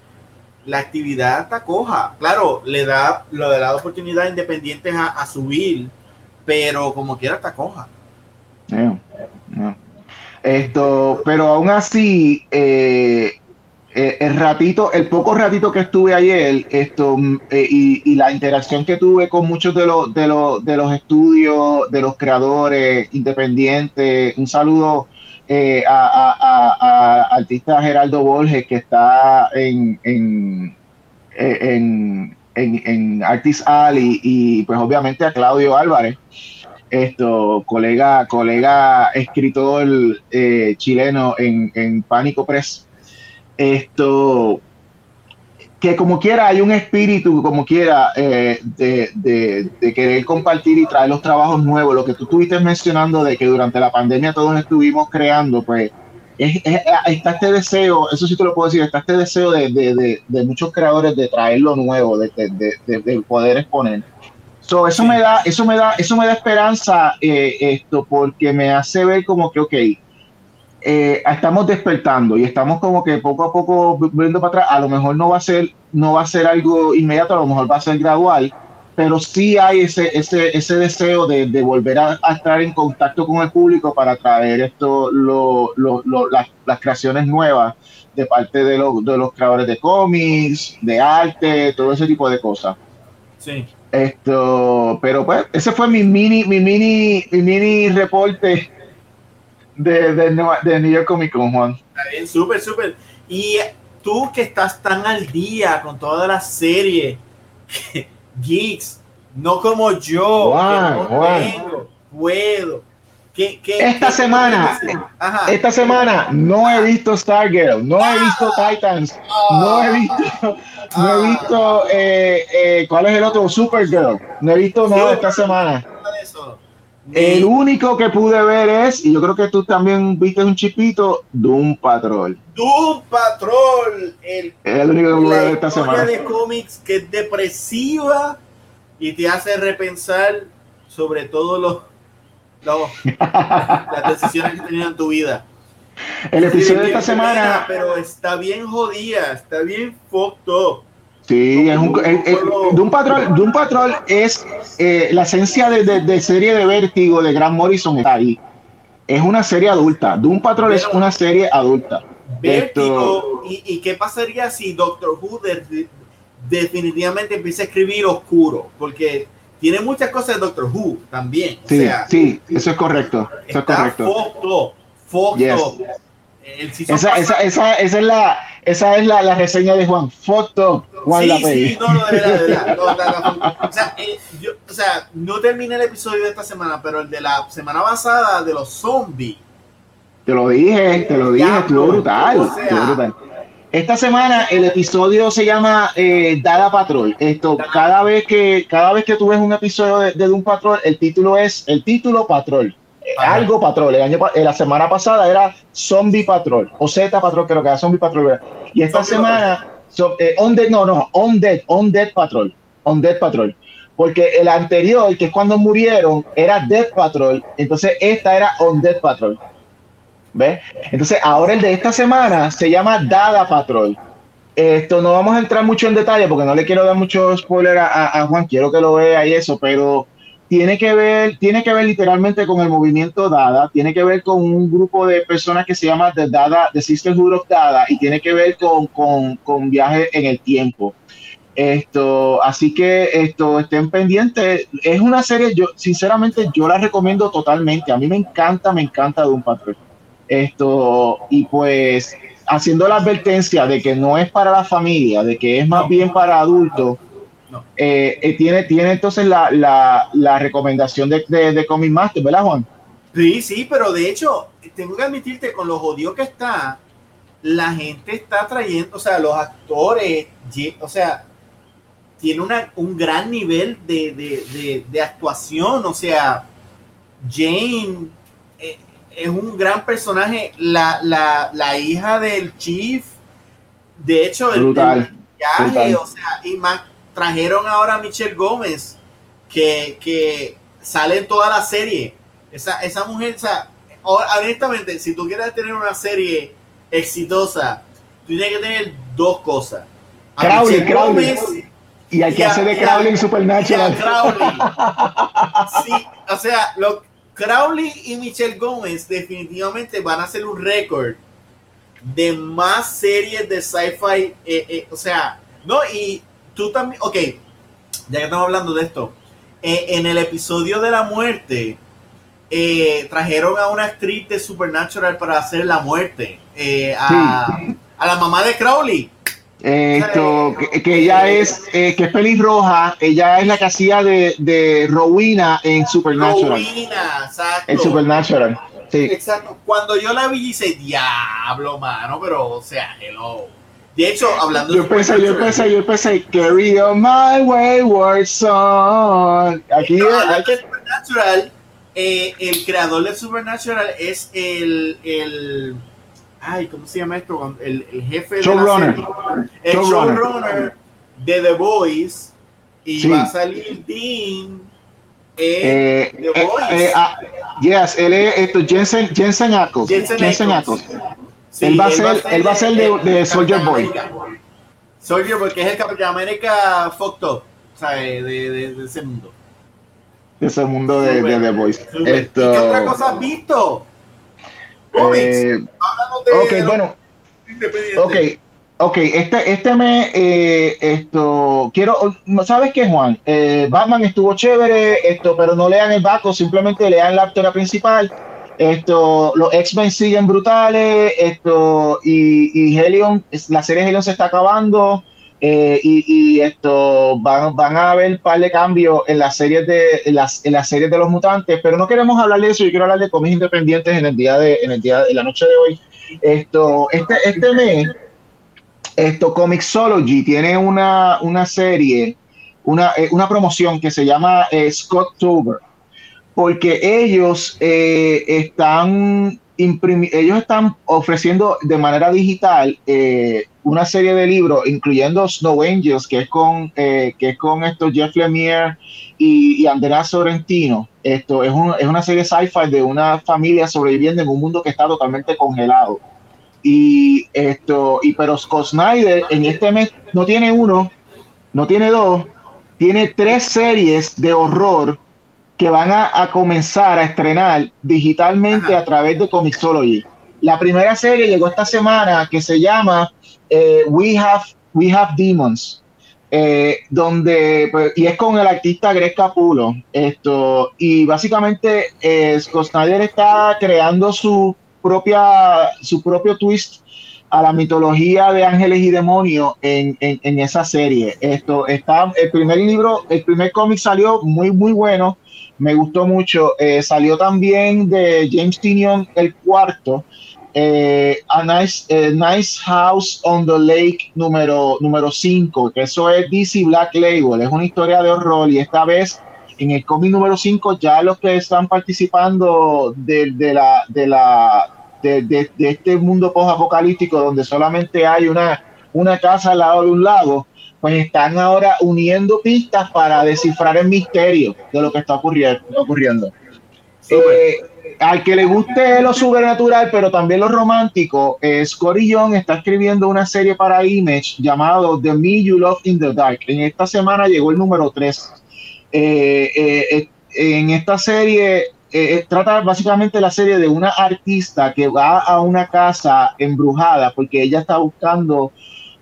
la actividad está coja. Claro, le da, le da oportunidad a independientes a, a subir, pero como quiera está coja. Yeah. Esto, pero aún así, eh, eh, el ratito, el poco ratito que estuve ayer, esto, eh, y, y la interacción que tuve con muchos de los, de los, de los estudios, de los creadores independientes, un saludo eh, a, a- a- a artista Geraldo Borges, que está en, en, eh, en, en, en Artist Alley, y pues obviamente a Claudio Álvarez esto, colega, colega escritor eh, chileno en, en Pánico Press, esto, que como quiera hay un espíritu, como quiera, eh, de, de- querer compartir y traer los trabajos nuevos, lo que tú estuviste mencionando de que durante la pandemia todos estuvimos creando, pues es- es- está este deseo, eso sí te lo puedo decir, está este deseo de, de- muchos creadores de traer lo nuevo, de poder exponer. So, eso Sí. me da, eso me da, eso me da esperanza eh, esto, porque me hace ver como que, ok, eh, estamos despertando y estamos como que poco a poco viendo para atrás. A lo mejor no va a ser, no va a ser algo inmediato, a lo mejor va a ser gradual, pero sí hay ese, ese, ese deseo de, de volver a, a estar en contacto con el público para traer esto, lo, lo- lo- las, las creaciones nuevas de parte de, los de los creadores de cómics, de arte, todo ese tipo de cosas. Sí. Esto, pero pues, ese fue mi mini, mi mini, mi mini reporte de, de, de New York Comic Con, Juan. Está bien, súper, súper. Y tú que estás tan al día con todas las series, <laughs> geeks, no como yo, que no tengo, puedo. ¿Qué, qué- Esta qué- semana, Ajá. Esta semana no he visto Stargirl, no he visto Titans, no he visto, no he visto, eh, eh, ¿cuál es el otro? Supergirl. No he visto nada esta semana. El único que pude ver es, y yo creo que tú también viste un chipito, Doom Patrol. Doom Patrol, el, el único que pude ver esta semana. de cómics que es depresiva y te hace repensar sobre todo los, los las decisiones que tenías en tu vida. El episodio de esta semana. Pero está bien jodida, está bien fucked Sí, es un, Doom, Patrol, Doom Patrol es eh, la esencia de, de, serie de vértigo de Grant Morrison está ahí. Es una serie adulta. Doom Patrol es una serie adulta. Vértigo, ¿y, ¿y, qué pasaría si Doctor Who definitivamente empieza a escribir oscuro? Porque tiene muchas cosas de Doctor Who también. Sí, sí, eso es correcto. Eso es correcto. Foto, foto. Esa, esa, esa, esa, es la esa es la, la reseña de Juan. Foto, Juan sí, la Sí, no, no, de verdad, de verdad. <laughs> No, o, sea, eh, yo, o sea, no terminé el episodio de esta semana, pero el de la semana pasada de los zombies. Te lo dije, te lo dije, estuvo brutal, o sea, brutal. Esta semana el episodio se llama eh, Dada Patrol. Esto, cada vez que cada vez que tú ves un episodio de, de un patrol, el título es el título Patrol. Algo Patrol. El año, la semana pasada era Zombie Patrol o Z Patrol, creo que era Zombie Patrol. Y esta semana, eh, On Dead, no, no, On Dead, On Dead Patrol. On Dead Patrol. Porque el anterior, que es cuando murieron, era Dead Patrol. Entonces esta era On Dead Patrol. ¿Ves? Entonces ahora el de esta semana se llama Dada Patrol. Esto no vamos a entrar mucho en detalle porque no le quiero dar mucho spoiler a, Juan, quiero que lo vea y eso, pero tiene que ver, tiene que ver literalmente con el movimiento Dada, tiene que ver con un grupo de personas que se llama The Dada, The Sisterhood of Dada, y tiene que ver con, con, con viajes en el tiempo. Esto, así que esto estén pendientes. Es una serie, yo sinceramente yo la recomiendo totalmente. A mí me encanta, me encanta Doom Patrol. Esto, y pues haciendo la advertencia de que no es para la familia, de que es más bien para adultos eh, eh, tiene, tiene entonces la, la, la recomendación de, de, de, Comic Master, ¿verdad, Juan? Sí, sí, pero de hecho, tengo que admitirte, con lo jodido que está, la gente está trayendo, o sea, los actores, o sea, tiene una, un gran nivel de, de, de actuación, o sea, Jane eh, es un gran personaje, la, la, la, hija del chief, de hecho, el, brutal, el viaje, o sea, y más trajeron ahora a Michelle Gómez, que, que sale en toda la serie. Esa, esa mujer, o sea, honestamente, si tú quieres tener una serie exitosa, tú tienes que tener dos cosas. A Crowley, Crowley. Gómez, y hay que hacer de Crowley en Supernatural. Crowley. sí, o sea, lo, Crowley y Michelle Gómez definitivamente van a hacer un récord de más series de sci-fi. Eh, eh, o sea, no, y tú también, ok, ya que estamos hablando de esto, eh, en el episodio de la muerte, trajeron a una actriz de Supernatural para hacer la muerte, a, sí. a, la mamá de Crowley. Esto, que, que ella es, que es pelirroja, ella es la que hacía de, de Rowena en Supernatural. Rowena, exacto. En Supernatural. Sí. Exacto. Cuando yo la vi, dice, diablo, mano, pero, o sea, hello. De hecho, hablando yo pensé, yo pensé, yo pensé, carry on my wayward son. Aquí no, hay que... Supernatural, eh, el creador de Supernatural es el, el ay, ¿cómo se llama esto? El, el jefe de showrunner. El showrunner de The Voice y sí. va a salir Dean eh, The Voice. Eh, uh, yes, él es esto, Jensen, Jensen Ackles. Jensen, Jensen Ackles. Sí, él, va a ser, él va a ser de, de Soldier Boy. Soldier Boy, que es el Capitán América fucked up, o sea, de, de, de, ese mundo. De ese mundo de, The Boys. Esto... ¿Y qué otra cosa has visto? Eh, ok, bueno. Ok, ok, este, este me, eh, esto, quiero, ¿sabes qué, Juan? Eh, Batman estuvo chévere, esto, pero no lean el baco, simplemente lean la actora principal esto, los X-Men siguen brutales, esto, y, y Helion, la serie Helion se está acabando, eh, y, y, esto van, van a haber un par de cambios en las series de en las, en las series de los mutantes, pero no queremos hablar de eso, yo quiero hablar de cómics independientes en el día de, en el día de la noche de hoy. Esto, este, este mes, esto Comixology tiene una, una serie, una, una promoción que se llama eh, Scott Tuber porque ellos eh, están ellos están ofreciendo de manera digital eh, una serie de libros, incluyendo Snow Angels, que es con, eh, que es con esto Jeff Lemire y, y Andrea Sorrentino. Esto es, es una serie sci-fi de una familia sobreviviendo en un mundo que está totalmente congelado. Y esto, y pero Scott Snyder en este mes no tiene uno, no tiene dos, tiene tres series de horror que van a, comenzar a estrenar digitalmente a través de Comixology. La primera serie llegó esta semana que se llama eh, We, Have, We Have Demons. Eh, donde pues, y es con el artista Greg Capulo esto y básicamente eh, Scott Snyder está creando su propia su propio twist a la mitología de ángeles y demonios en, en, esa serie esto está el primer libro el primer cómic salió muy muy bueno me gustó mucho. Salió también de James Tinion el cuarto, eh, A nice, eh, nice, House on the Lake número 5, que eso es DC Black Label, es una historia de horror y esta vez en el cómic número 5 ya los que están participando de, de la, de, la, de, de, de este mundo post-apocalíptico donde solamente hay una, una casa al lado de un lago, pues están ahora uniendo pistas para descifrar el misterio de lo que está ocurriendo. Eh, al que le guste lo sobrenatural, pero también lo romántico, eh, Young está escribiendo una serie para Image llamado The Me You Love in the Dark. En esta semana llegó el número 3. Eh, en esta serie trata básicamente la serie de una artista que va a una casa embrujada porque ella está buscando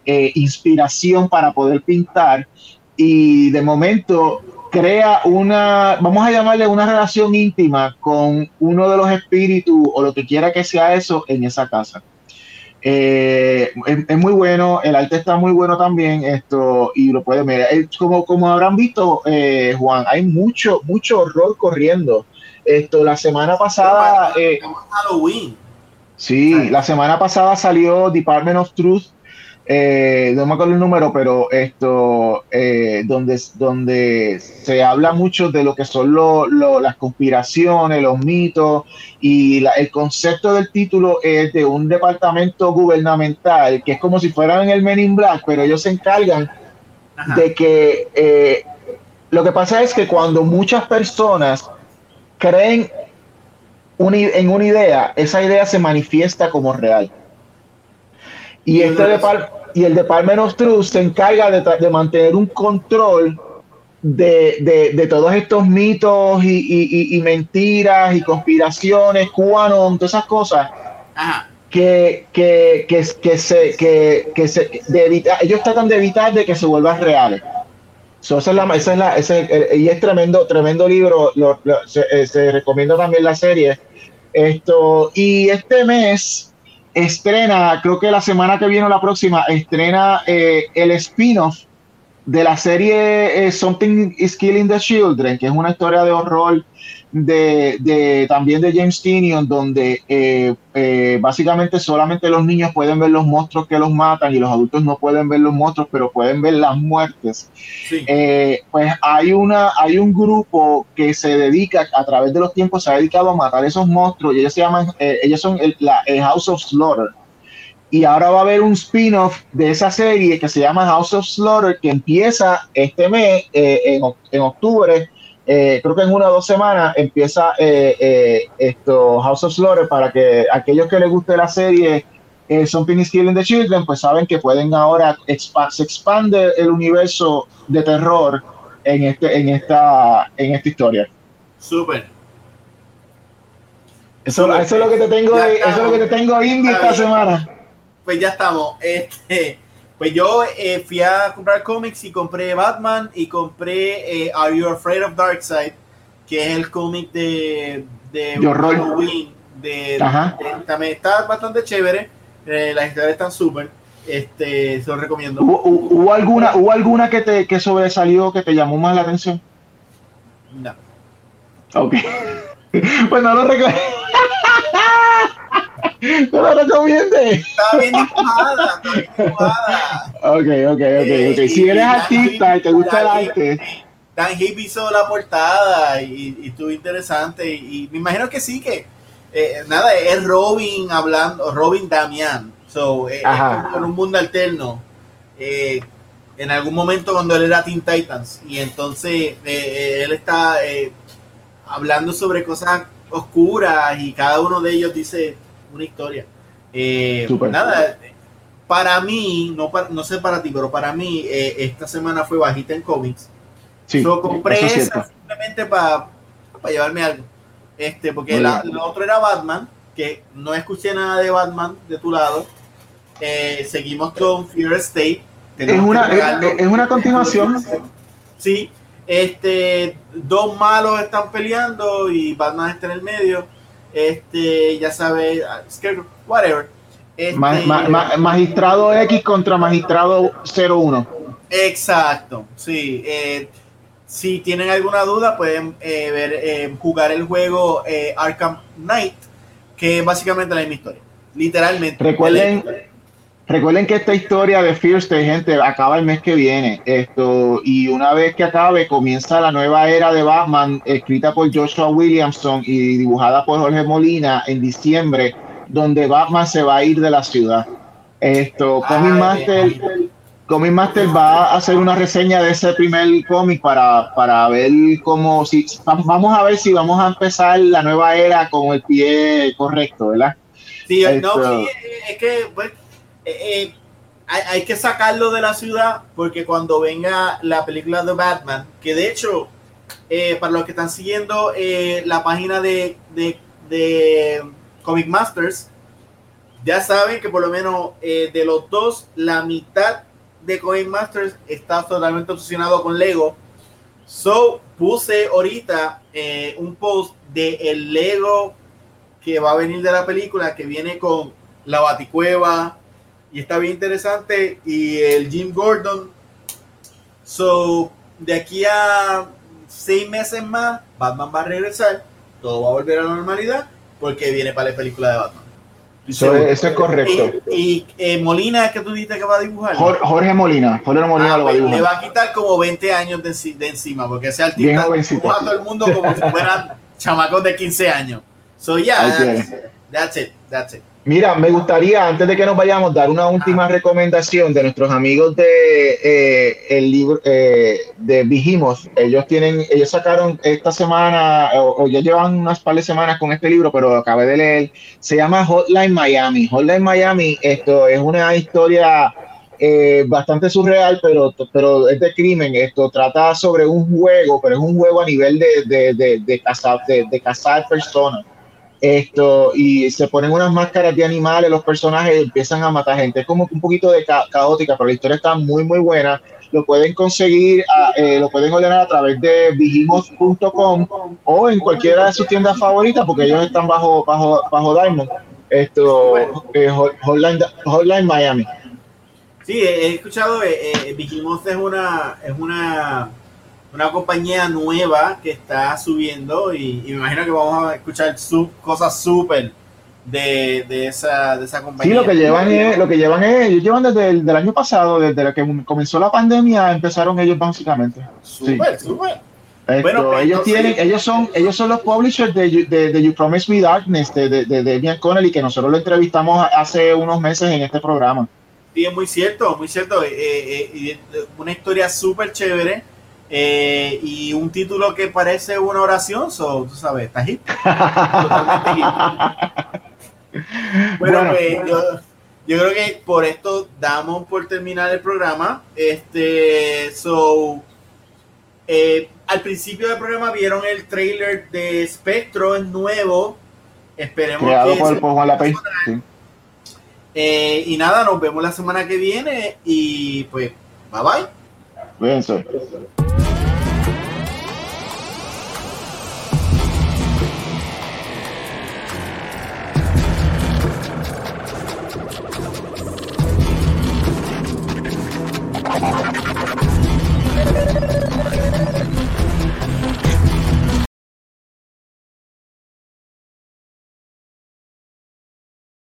eh, inspiración para poder pintar y de momento crea una, vamos a llamarle una relación íntima con uno de los espíritus o lo que quiera que sea eso en esa casa. Eh, es, muy bueno, el arte está muy bueno también, esto, y lo pueden ver. como, como habrán visto, eh, Juan, hay mucho, mucho horror corriendo. Esto, la semana pasada. Halloween. Sí, la semana pasada salió Department of Truth eh, no me acuerdo el número, pero esto, eh, donde, donde se habla mucho de lo que son las conspiraciones, los mitos, y el concepto del título es de un departamento gubernamental, que es como si fueran el Men in Black, pero ellos se encargan de que eh, lo que pasa es que cuando muchas personas creen en una idea, esa idea se manifiesta como real. Y, este y el Department of Truth se encarga de, mantener un control de, todos estos mitos y, mentiras y conspiraciones, cubanos, todas esas cosas. Que, que, que, que, se, que, se ellos tratan de evitar de que se vuelvan reales. esa es la, esa es la, ese, y es tremendo, tremendo libro. se, eh, se, recomienda también la serie. Esto, y este mes estrena, creo que la semana que viene o la próxima, estrena eh, el spin-off de la serie eh, Something is Killing the Children, que es una historia de horror de, también de James Tinion, donde eh, eh, básicamente solamente los niños pueden ver los monstruos que los matan y los adultos no pueden ver los monstruos, pero pueden ver las muertes. Eh, pues hay, una, hay un grupo que se dedica, a través de los tiempos, se ha dedicado a matar esos monstruos y ellos se llaman, ellos son el, la, House of Slaughter. Y ahora va a haber un spin-off de esa serie que se llama House of Slaughter, que empieza este mes, en, en octubre, eh, creo que en una o dos semanas empieza eh, eh, esto House of Slaughter para que aquellos que les guste la serie Something is Killing the Children, pues saben que pueden ahora se expande el universo de terror en este en esta en esta historia. Súper. Eso, eso, es lo que te tengo, eso es lo que te tengo indie esta semana. Pues ya estamos. Este pues yo eh, fui a comprar cómics y compré Batman y compré eh, Are You Afraid of Darkseid, que es el cómic de, de, Halloween. De, también está bastante chévere. Eh, las historias están súper. Este, se lo recomiendo. ¿Hubo, alguna, ¿Hubo alguna que te que sobresalió que te llamó más la atención? No. Ok. <laughs> pues no lo recomiendo. <laughs> No lo recomiende. Está bien dibujada, está bien dibujada. Ok, ok, ok. okay. Si eres artista y te gusta el arte. Dan Hip hizo la portada y, y estuvo interesante. Y, me imagino que sí, que eh, nada, es Robin hablando, Robin Damian. So, eh, es como un mundo alterno. Eh, en algún momento cuando él era Teen Titans. Y entonces él está hablando sobre cosas oscuras y cada uno de ellos dice una historia. nada, para mí, no, no sé para ti, pero para mí esta semana fue bajita en cómics Sí, Yo compré esa simplemente para llevarme algo. Este, porque la, lo otro era Batman, que no escuché nada de Batman de tu lado. Eh, seguimos con Fear State. Es una, es, una continuación. Sí, este, dos malos están peleando y Batman está en el medio. Este, ya sabes, whatever. Este, magistrado X contra Magistrado 01. Exacto, sí. Eh, si tienen alguna duda, pueden eh, ver, eh, jugar el juego Arkham Knight, que es básicamente la misma historia. Literalmente. Recuerden, recuerden que esta historia de Fear State, gente, acaba el mes que viene. Esto, y una vez que acabe, comienza la nueva era de Batman, escrita por Joshua Williamson y dibujada por Jorge Molina en diciembre, donde Batman se va a ir de la ciudad. Esto, Comic Master. Comic Master va a hacer una reseña de ese primer cómic para, para ver cómo, si, vamos a ver si vamos a empezar la nueva era con el pie correcto, ¿verdad? Sí, no, es que eh, eh, hay, que sacarlo de la ciudad porque cuando venga la película de Batman, que de hecho, eh, para los que están siguiendo la página de, de, Comic Masters, ya saben que por lo menos de los dos, la mitad de Coin Masters está totalmente obsesionado con Lego. So puse ahorita un post de el Lego que va a venir de la película, que viene con la Baticueva y está bien interesante. Y el Jim Gordon. So, de aquí a seis meses más, Batman va a regresar, todo va a volver a la normalidad porque viene para la película de Batman. Eso, es correcto. Y, eh, Molina es que tú dices que va a dibujar. Jorge Molina, Jorge Molina ah, lo va a pues, dibujar. Le va a quitar como 20 años de, encima, porque ese artista dibuja a todo el mundo como si fueran <laughs> chamacos de 15 años. So yeah, that's it, that's it. Mira, me gustaría, antes de que nos vayamos, dar una última recomendación de nuestros amigos de eh, el libro eh, de Vigimos. Ellos tienen, ellos sacaron esta semana, o, ya llevan unas par de semanas con este libro, pero acabé de leer. Se llama Hotline Miami. Hotline Miami, esto es una historia eh, bastante surreal, pero, pero es de crimen. Esto trata sobre un juego, pero es un juego a nivel de, de, de, de cazar, de cazar personas esto y se ponen unas máscaras de animales, los personajes empiezan a matar gente. Es como un poquito de caótica, pero la historia está muy, muy buena. Lo pueden conseguir, eh, lo pueden ordenar a través de vigimos.com o en cualquiera de sus tiendas favoritas, porque ellos están bajo, bajo, bajo Diamond. Esto, eh, Hotline, Miami. Sí, he escuchado, eh, eh Vigimos es una, es una una compañía nueva que está subiendo y, me imagino que vamos a escuchar cosas súper de, de, esa, de esa compañía. Sí, lo que llevan es, lo que llevan es, ellos llevan desde el año pasado, desde que comenzó la pandemia, empezaron ellos básicamente. Súper, súper. bueno, ellos tienen, ellos son, ellos son los publishers de, de, You Promise Me Darkness, de, de, de Damian Connelly, que nosotros lo entrevistamos hace unos meses en este programa. Sí, es muy cierto, muy cierto. Eh, eh, eh, una historia súper chévere eh, y un título que parece una oración, so, tú sabes, está hit. <laughs> bueno, pues, yo, creo que por esto damos por terminar el programa. Este, so, eh, al principio del programa vieron el trailer de Spectro, es nuevo. Esperemos que. Eh, y nada, nos vemos la semana que viene. Y pues, bye bye. Cuídense.